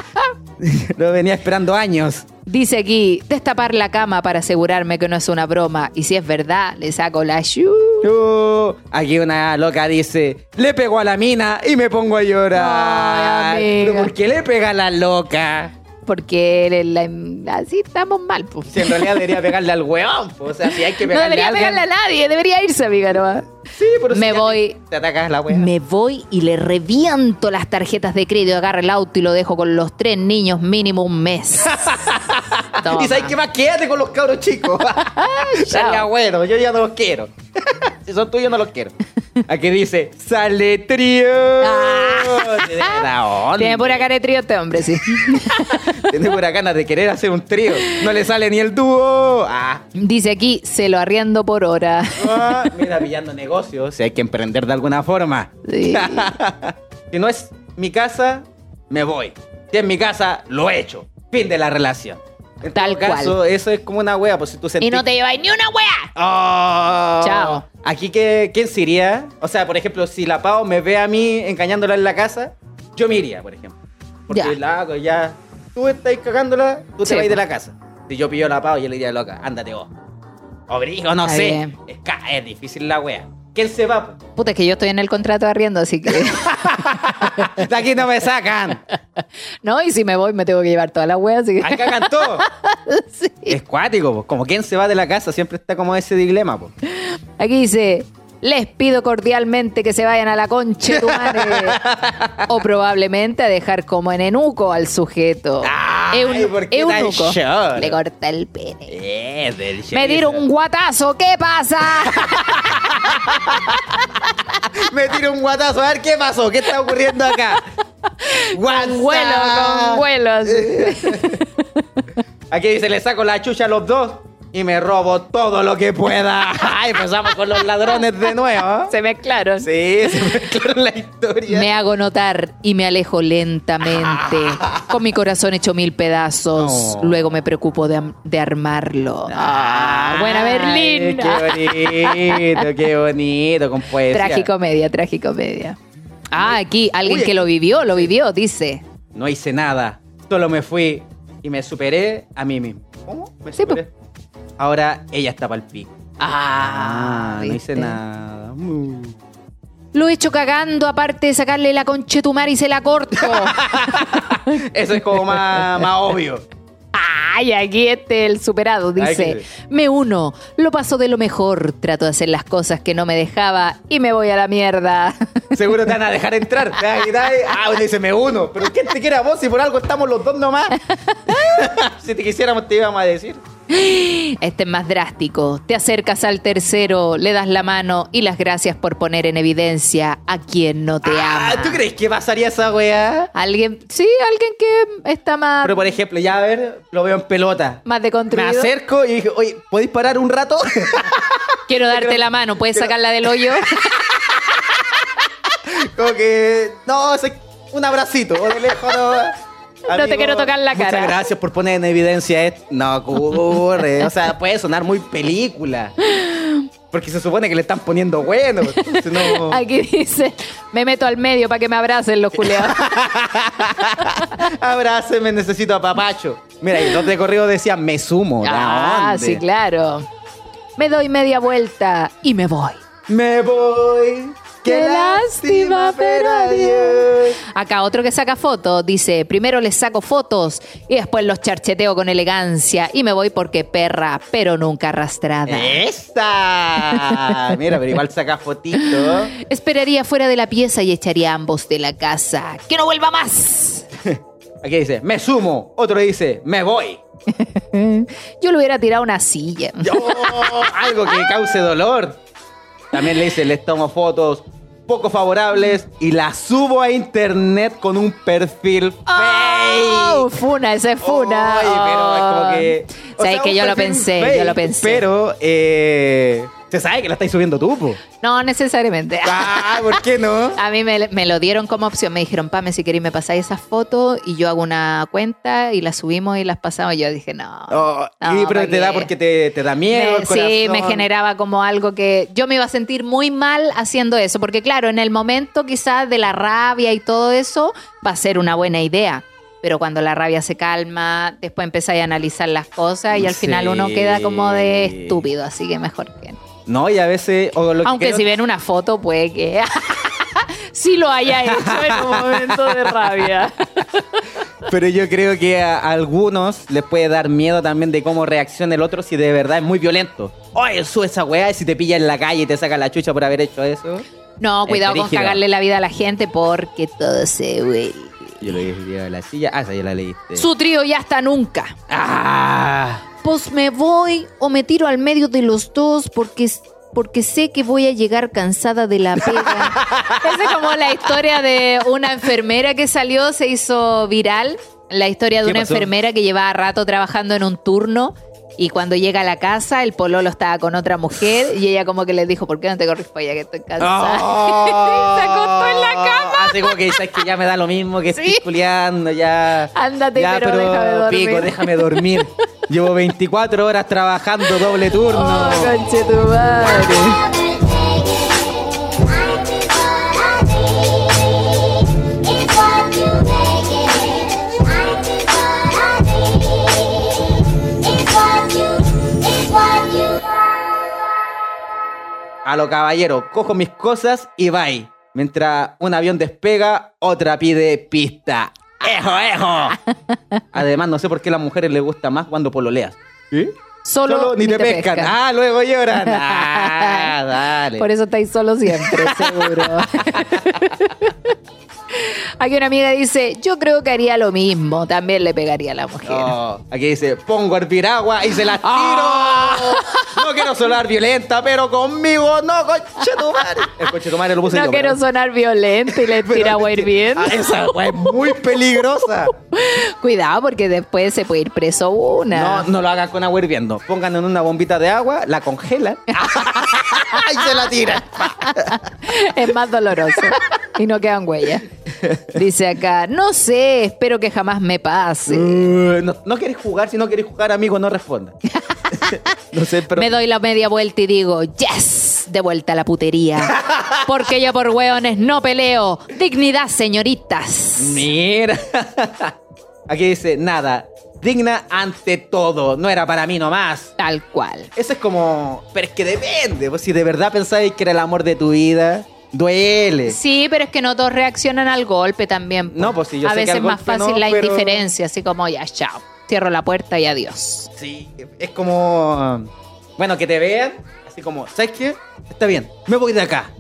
Lo venía esperando años. Dice aquí, destapar la cama para asegurarme que no es una broma. Y si es verdad, le saco la shu. Uh, aquí una loca dice, le pego a la mina y me pongo a llorar. Ay. ¿Pero por qué le pega a la loca? Porque la- la- así estamos mal. pues. Si en realidad debería pegarle al weón. po. O sea, si hay que No pegarle debería a alguien. pegarle a nadie, debería irse, amiga. nomás. Sí, pero Me voy. Te atacas la weá. Me voy y le reviento las tarjetas de crédito, agarro el auto y lo dejo con los tres niños mínimo un mes. Toma. Y sabes qué más, quédate con los cabros chicos. Salga bueno, yo ya no los quiero. si son tuyos, no los quiero. Aquí dice, sale trío. Ah. Tiene pura cara de trío este hombre, sí. Tiene pura ganas de querer hacer un trío. No le sale ni el dúo. Ah. Dice aquí, se lo arriendo por hora. Ah, mira, pillando negocios. Si hay que emprender de alguna forma. Sí. si no es mi casa, me voy. Si es mi casa, lo he hecho. Fin de la relación. En Tal todo caso, cual. eso es como una wea, pues si tú sentís... Y no te lleváis ni una wea. Oh. Chao. Aquí, ¿qué, ¿quién se iría? O sea, por ejemplo, si la Pau me ve a mí engañándola en la casa, yo me iría, por ejemplo. Porque Ya. la hago ya... Tú estás cagándola, tú te Sí, vas de la casa. Si yo pillo a la Pau, yo le diría, loca, ándate vos. Obrigo, no Está sé. Es, es difícil la wea. ¿Quién se va? po? Puta, es que yo estoy en el contrato de arriendo, así que. De aquí no me sacan. no, y si me voy, me tengo que llevar toda la wea, así que. Acá cantó. Sí. Es cuático, po. como quién se va de la casa, siempre está como ese dilema. Po. Aquí dice. Les pido cordialmente que se vayan a la concha de tu madre. o probablemente a dejar como en enuco al sujeto. Eun- ¿por qué eunuco. Le corta el pene. Del Me dieron un guatazo, ¿qué pasa? Me tiro un guatazo, a ver qué pasó, qué está ocurriendo acá. con vuelo, con vuelo. así. Aquí dice, le saco la chucha a los dos y me robo todo lo que pueda. Ay, empezamos con los ladrones de nuevo. Se mezclaron. Sí, se mezclaron la historia. Me hago notar y me alejo lentamente, con mi corazón hecho mil pedazos. No. Luego me preocupo de, de armarlo. Ah, buena Berlín. Qué bonito, qué bonito, con poesía. Tragicomedia, tragicomedia. Ah, aquí, alguien Uy, que lo vivió, lo vivió, dice. No hice nada, solo me fui y me superé a mí mismo. ¿Cómo? Me Sí, superé. Ahora ella está para el pico. Ah, no hice nada. Mm. Lo he hecho cagando, aparte de sacarle la conchetumar y se la corto. Eso es como más, más obvio. Ay, aquí este el superado dice, me uno, lo paso de lo mejor, trato de hacer las cosas que no me dejaba y me voy a la mierda. Seguro te van a dejar entrar. Te van a gritar, Ah, uno dice, me uno. Pero ¿quién te quiere a vos si por algo estamos los dos nomás? si te quisiéramos te íbamos a decir. Este es más drástico. Te acercas al tercero, le das la mano y las gracias por poner en evidencia a quien no te Ah, ama. ¿Tú crees que pasaría esa weá? Alguien, sí, alguien que está más, Pero por ejemplo, ya a ver, lo veo en pelota. más Me deconstruido. acerco y dije, oye, ¿podéis parar un rato? Quiero darte la mano, ¿puedes sacarla del hoyo? Como que. No, un abracito. O de lejos, no. No te quiero tocar la cara. Muchas gracias por poner en evidencia esto. No ocurre. O sea, puede sonar muy película. Porque se supone que le están poniendo bueno. No- Aquí dice, me meto al medio para que me abracen los culeados. Abráceme, necesito a papacho. Mira, y dos de corrido decían, me sumo. ¿De ah, sí, claro. Me doy media vuelta y me voy. Me voy. Qué lástima, pero adiós. Acá otro que saca fotos dice, primero les saco fotos y después los charcheteo con elegancia y me voy porque perra, pero nunca arrastrada. ¡Esta! Mira, pero igual saca fotito. Esperaría fuera de la pieza y echaría a ambos de la casa. ¡Que no vuelva más! Aquí dice, me sumo. Otro dice, me voy. Yo le hubiera tirado una silla. Algo que cause dolor. También le dice, les tomo fotos poco favorables y las subo a internet con un perfil ¡Oh! fake. Funa, esa es funa. Oye, pero es como que. o Sabes sea, que yo lo pensé, fake, yo lo pensé. Pero, eh, se sabe que la estáis subiendo tú, po. No necesariamente. Ah, ¿por qué no? A mí me, me lo dieron como opción. Me dijeron, Pame, si queréis me pasáis esas fotos y yo hago una cuenta y las subimos y las pasamos. Y yo dije, no. Oh, no, y, pero ¿para te da porque te, te da miedo. Me- el sí, me generaba como algo que yo me iba a sentir muy mal haciendo eso, porque claro, en el momento quizás de la rabia y todo eso va a ser una buena idea, pero cuando la rabia se calma, después empezáis a analizar las cosas y al final uno queda como de estúpido, así que mejor no. Y a veces. o lo que Aunque creo- si ven una foto puede que sí lo haya hecho en un momento de rabia. Pero yo creo que a algunos les puede dar miedo también de cómo reacciona el otro si de verdad es muy violento. Oye, sube esa weá y si te pilla en la calle y te saca la chucha por haber hecho eso. No, cuidado con cagarle la vida a la gente porque todo se vuelve. Yo lo dije de la silla. Ah, esa ya la leíste. Su trío ya está nunca. Ah. Pues me voy o me tiro al medio de los dos porque, porque sé que voy a llegar cansada de la pega. Esa es como la historia de una enfermera que salió, se hizo viral. La historia de ¿Qué una pasó? enfermera que llevaba rato trabajando en un turno y cuando llega a la casa el pololo estaba con otra mujer y ella como que le dijo, ¿por qué no te corres para allá que estoy cansada? Oh. Se acostó en la cama. Así como que ya me da lo mismo que Sí. estoy culiando, ya. Ándate, ya, pero déjame dormir. Pico, déjame dormir. Llevo 24 horas trabajando doble turno. Oh, conchetumare. A lo caballero, cojo mis cosas y bye. Mientras un avión despega, otra pide pista. ¡Ejo, ejo! Además, no sé por qué a las mujeres les gusta más cuando pololeas. ¿Eh? Solo, ni te, pescan. Ah, luego lloran. Ah, dale. Por eso estáis solos siempre, seguro. Aquí una amiga dice, yo creo que haría lo mismo, también le pegaría a la mujer. Oh, aquí dice, pongo a hervir agua y se las tiro. No quiero sonar violenta, pero conmigo no, conchetumare. El conchetumare lo puse no yo. quiero pero- sonar violento y le tira agua hirviendo. Ah, esa agua es muy peligrosa. Cuidado porque después se puede ir preso una. No, no lo hagan con agua hirviendo. Pongan en una bombita de agua, la congelan y se la tiran. Es más doloroso y no quedan huellas. Dice acá, no sé, espero que jamás me pase. Uh, no, no quieres jugar, si no quieres jugar, amigo, no responda. no sé, pero. Me doy la media vuelta y digo, yes, de vuelta a la putería. Porque yo por hueones no peleo. Dignidad, señoritas. Mira. Aquí dice, nada. Digna ante todo. No era para mí nomás. Tal cual. Eso es como. Pero es que depende. Pues si de verdad pensáis que era el amor de tu vida, duele. Sí, pero es que no todos reaccionan al golpe también. po. No, pues sí, yo A sé que veces al es más golpe fácil no, la pero- indiferencia, así como ya, chao. Cierro la puerta y adiós. Sí, es como. Bueno, que te vean, así como, ¿sabes qué? Está bien, me voy de acá.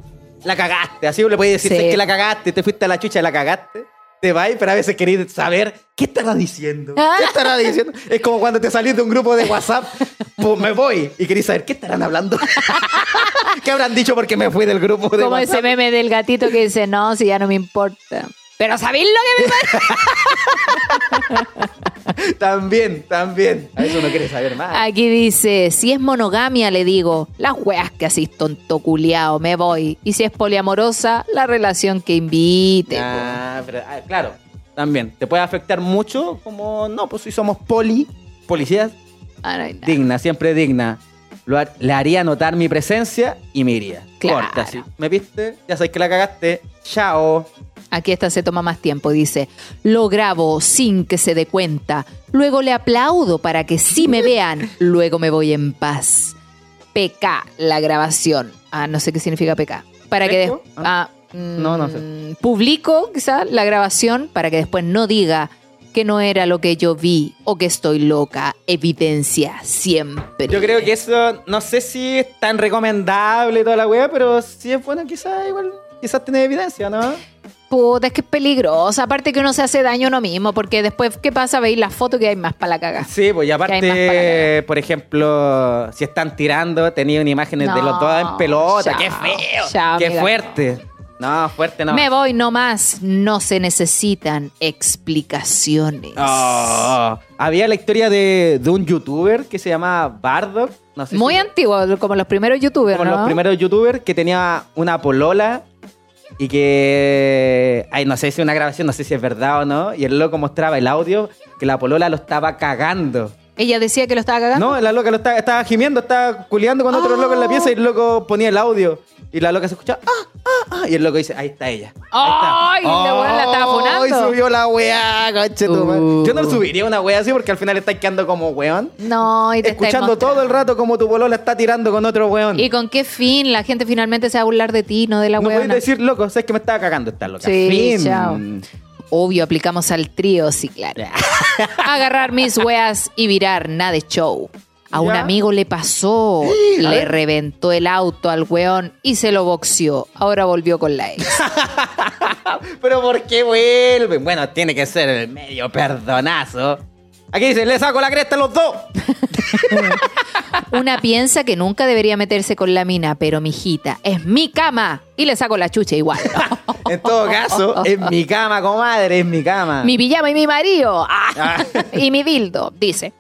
La cagaste. Así le puedes decir, Sí. ¿sabes que la cagaste? Te fuiste a la chucha, la cagaste. Te vas, pero a veces querés saber qué estará diciendo. ¿Qué estará diciendo? Es como cuando te salís de un grupo de WhatsApp, pues me voy y querés saber qué estarán hablando. ¿Qué habrán dicho porque me fui del grupo de Como WhatsApp? ese meme del gatito que dice, no, si ya no me importa. Pero ¿sabéis lo que me pasa? También, también. A eso no quiere saber más. Aquí dice, si es monogamia, le digo, las weas que así tonto culiao, me voy. Y si es poliamorosa, la relación que invite. Ah, pero, ah, claro, también. Te puede afectar mucho, como no, pues si somos poli, policías, Ah, no digna, siempre digna. Lo le haría notar mi presencia y me iría. Claro. Corta, así. ¿Me viste? Ya sabes que la cagaste. Chao. Aquí esta se toma más tiempo, dice, lo grabo sin que se dé cuenta, luego le aplaudo para que sí me vean, luego me voy en paz. PK, la grabación. Ah, no sé qué significa PK. Para que ¿Peco? des- ah, mm, No, no sé. Publico quizá la grabación para que después no diga que no era lo que yo vi o que estoy loca. Evidencia siempre. Yo creo que eso, no sé si es tan recomendable toda la wea, pero si es bueno, quizás igual, quizás tiene evidencia, ¿no? Puta, es que es peligroso. Aparte que uno se hace daño a uno mismo, porque después, ¿qué pasa? Veis la foto que hay más para la caga. Sí, pues y aparte, por ejemplo, si están tirando, tenían imágenes de los dos en pelota. ¡Qué feo! ¡Qué fuerte! No, fuerte no. Me voy nomás, no se necesitan explicaciones. Oh, había la historia de, de un youtuber que se llama Bardock. No sé Muy si- antiguo, como los primeros youtubers, como ¿no? los primeros youtubers que tenía una polola y que ay no sé si una grabación no sé si es verdad o no y el loco mostraba el audio que la polola lo estaba cagando Ella decía que lo estaba cagando. no la loca lo estaba, estaba gimiendo estaba culeando con otro Oh. loco en la pieza y el loco ponía el audio y la loca se escuchaba ah, ah, ah, y el loco dice ahí está ella ¡Ay! la weá la estaba y funando. subió la weá conche tu madre. Uh. yo no subiría una weá así porque al final estáis quedando como weón No, y te estáis escuchando todo el rato como tu polola está tirando con otro weón ¿Y con qué fin? La gente finalmente se va a burlar de ti, no de la no weona. puedes decir, loco, sabes que me estaba cagando esta loca. Sí, Fin. chao. Obvio, aplicamos al trío, sí, claro. Agarrar mis weas y virar, nada de show. A un ¿Ya? amigo le pasó, le reventó el auto al weón y se lo boxeó. Ahora volvió con la ex. Pero ¿por qué vuelven? Bueno, tiene que ser el medio perdonazo. Aquí dice, le saco la cresta a los dos. Una piensa que nunca debería meterse con la mina, pero mijita, es mi cama y le saco la chucha igual. En todo caso, es mi cama, comadre, es mi cama. mi pijama y mi marido. Ah, y mi dildo, dice.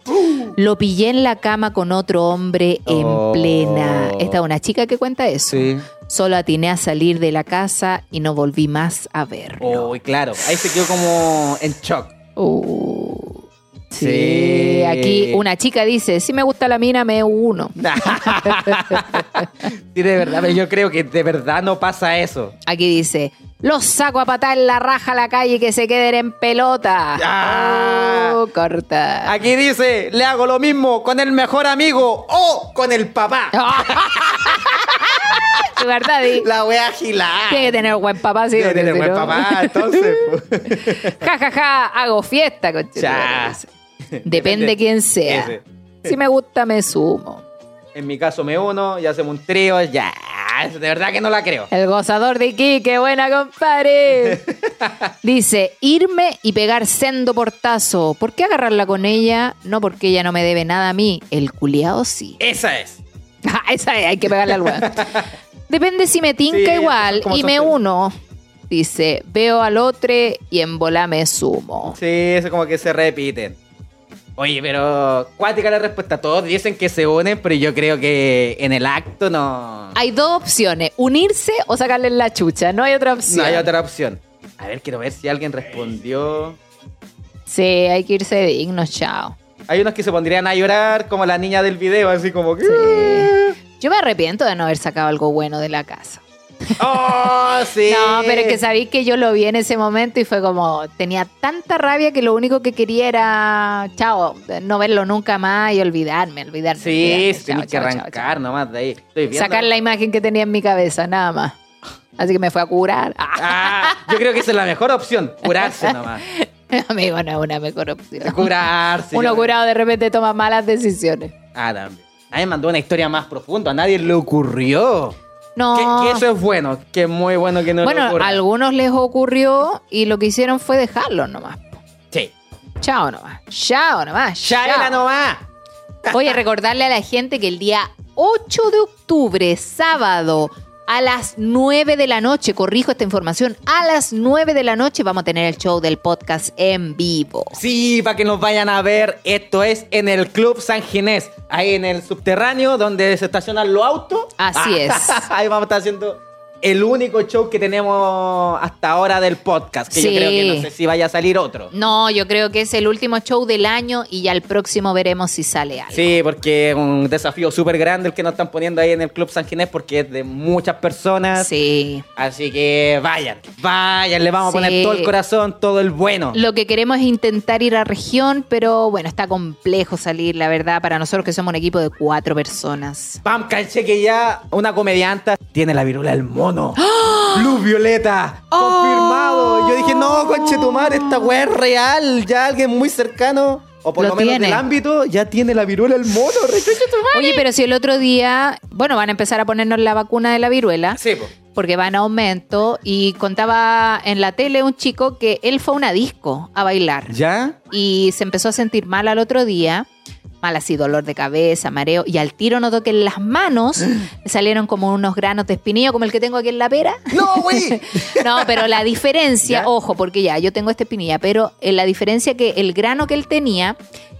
Lo pillé en la cama con otro hombre en Oh. plena. Esta es una chica que cuenta eso. Sí. Solo atiné a salir de la casa y no volví más a verlo. Uy, claro. Ahí se quedó como en shock. Uh, sí. Sí. Aquí una chica dice, si me gusta la mina, me uno. sí, de verdad, pero yo creo que de verdad no pasa eso. Aquí dice, los saco a patar en la raja a la calle y que se queden en pelota. Ah. Oh, corta. Aquí dice, le hago lo mismo con el mejor amigo o con el papá. Sugar Daddy. La wea agilada. Tiene que tener buen papá, sí. Tiene que tener buen papá, entonces. pues. Ja, ja, ja, hago fiesta, coche. Depende quién sea. Ese. Si me gusta, me sumo. En mi caso me uno y hacemos un trío, ya. De verdad que no la creo. El gozador de Iquique, buena compadre. Dice, irme y pegar sendo portazo. ¿Por qué agarrarla con ella? No porque ella no me debe nada a mí. El culiao sí. Esa es. Esa es, hay que pegarle al weón. Depende si me tinca Sí, igual y me uno. Dice, veo al otro y en bola me sumo. Sí, eso como que se repiten. Oye, pero cuática la respuesta. Todos dicen que se unen, pero yo creo que en el acto no. Hay dos opciones, unirse o sacarle la chucha. No hay otra opción. No hay otra opción. A ver, quiero ver si alguien respondió. Sí, hay que irse dignos, chao. Hay unos que se pondrían a llorar como la niña del video, así como que. Sí. Yo me arrepiento de no haber sacado algo bueno de la casa. ¡Oh, sí! No, pero es que sabéis que yo lo vi en ese momento y fue como, tenía tanta rabia que lo único que quería era, chao, no verlo nunca más y olvidarme, olvidarme. Sí, olvidarme. Chao, que arrancar chao. nomás de ahí. Estoy. Sacar la imagen que tenía en mi cabeza, nada más. Así que me fue a curar. Ah, yo creo que esa es la mejor opción. Curarse nomás. Amigo, no es una mejor opción. Curarse. Uno curado de repente toma malas decisiones. Ah, también. Nadie mandó una historia más profunda. A nadie le ocurrió. No. Que, que eso es bueno. Que es muy bueno que no bueno, a algunos les ocurrió y lo que hicieron fue dejarlo nomás. Sí. Chao nomás. Chao nomás. Chao. era nomás. Oye, recordarle a la gente que el día 8 de octubre, sábado, A las 9 de la noche, corrijo esta información, a las 9 de la noche vamos a tener el show del podcast en vivo. Sí, para que nos vayan a ver, esto es en el Club San Ginés, ahí en el subterráneo donde se estacionan los autos. Así es. ahí vamos a estar haciendo el único show que tenemos hasta ahora del podcast, que yo creo que no sé si vaya a salir otro. No, yo creo que es el último show del año y ya el próximo veremos si sale algo. Sí, porque es un desafío súper grande el que nos están poniendo ahí en el Club San Ginés porque es de muchas personas. Sí. Así que vayan, vayan, le vamos a poner todo el corazón, todo el bueno. Lo que queremos es intentar ir a región, pero bueno, está complejo salir, la verdad, para nosotros que somos un equipo de cuatro personas. Pam, caché que ya una comedianta tiene la viruela del Luz Violeta, confirmado. Yo dije, no, conche tu madre, esta weá es real. Ya alguien muy cercano, o por Lo lo, menos tiene. del ámbito, ya tiene la viruela del mono. Oye, pero si el otro día, bueno, van a empezar a ponernos la vacuna de la viruela. Sí, po. porque va en aumento y contaba en la tele un chico que él fue a una disco a bailar ¿Ya? y se empezó a sentir mal al otro día, mal así, dolor de cabeza, mareo, y al tiro notó que en las manos salieron como unos granos de espinillo, como el que tengo aquí en la pera. No, güey. No, pero la diferencia, ¿Ya? ojo, porque ya, yo tengo esta espinilla, pero eh, la diferencia que el grano que él tenía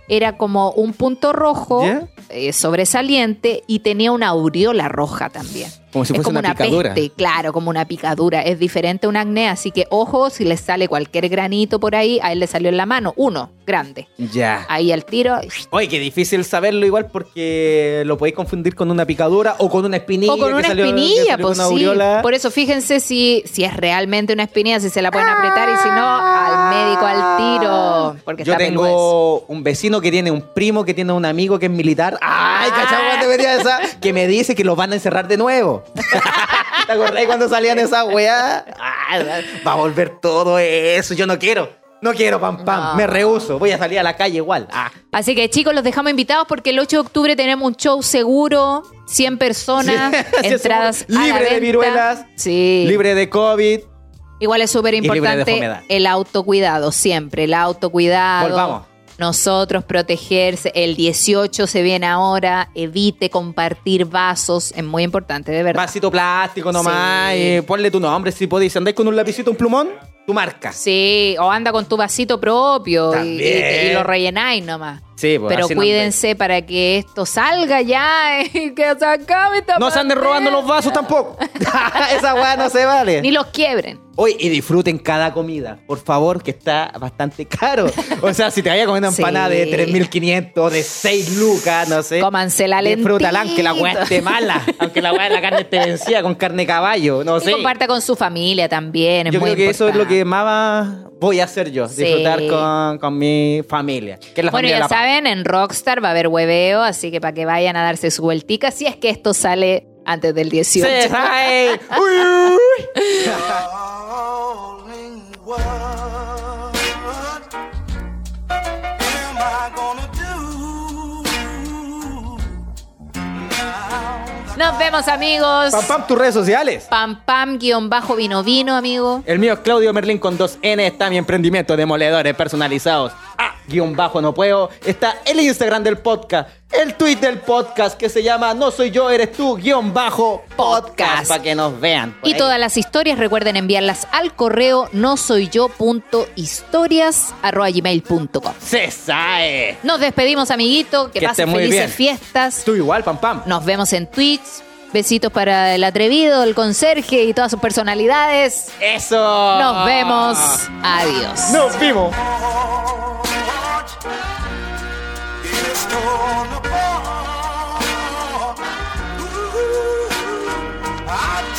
era como un punto rojo eh, sobresaliente y tenía una aureola roja también. Como si es fuese como una picadura. peste, claro, como una picadura. Es diferente a un acné, así que ojo, si le sale cualquier granito por ahí, a él le salió en la mano, uno, grande. Ya. Ahí al tiro, Oye, qué difícil saberlo igual porque lo podéis confundir con una picadura o con una espinilla. o con que una salió- que espinilla, salió pues una sí. Por eso fíjense si, si es realmente una espinilla, si se la pueden apretar y si no, al médico al tiro. Porque Yo está tengo un vecino que tiene un primo que tiene un amigo que es militar. ¡Ay, Ah. cachai, cuando venía esa! Que me dice que los van a encerrar de nuevo. ¿Te acordás cuando salían esas weas? Ah, va a volver todo eso. Yo no quiero. No quiero, pam, pam. No. Me rehuso. Voy a salir a la calle igual. Ah. Así que chicos, los dejamos invitados porque el 8 de octubre tenemos un show seguro, 100 personas, Sí, entradas la Libre de viruelas. Sí. Libre de COVID. Igual es súper importante el autocuidado, siempre, el autocuidado. Volvamos. Nosotros protegerse. El 18 se viene ahora. Evite compartir vasos. Es muy importante, de verdad. Vasito plástico nomás. Sí. y ponle tu nombre si podéis. Andáis con un lapicito, un plumón, tu marca. Sí, o anda con tu vasito propio y, También. y- y lo rellenáis nomás. Sí, pues, Pero no cuídense para que esto salga ya que se acabe No se anden robando los vasos tampoco. Esa weá no se vale. Ni los quiebren. Oye, y disfruten cada comida, por favor, que está bastante caro. O sea, si te vaya a comer una Sí. empanada de 3.500, de 6 lucas, no sé. Cómanse la Disfrútala, aunque la weá esté mala. Aunque la weá de la carne esté vencida con carne de caballo, no Y sé. comparta con su familia también. Es Yo muy creo que eso es lo que más voy a hacer yo, Sí. disfrutar con, con mi familia. Que es la Bueno, familia de ya la paz. Saben, en Rockstar va a haber hueveo, así que para que vayan a darse su vueltica, si es que esto sale antes del 18. Se sabe. Uy, uy. Darling, what am I gonna do now? Nos vemos, amigos. Pam, pam, tus redes sociales. Pam pam guion bajo vino vino, amigo. El mío es Claudio Merlín con dos N. Está mi emprendimiento de moledores personalizados. Guión bajo no puedo. Está el Instagram del podcast. El tweet del podcast que se llama No soy yo, eres tú, guion bajo podcast. Para que nos vean. Y ahí. todas las historias recuerden enviarlas al correo no soy yo.historias.gmail.com. Se sabe. Nos despedimos, amiguito. Que, Que pasen muy felices bien. fiestas. Tú igual, pam, pam. Nos vemos en Twitch. Besitos para el atrevido, el conserje y todas sus personalidades. Eso. Nos vemos. Adiós. Nos vimos. heart is torn apart. Ooh, I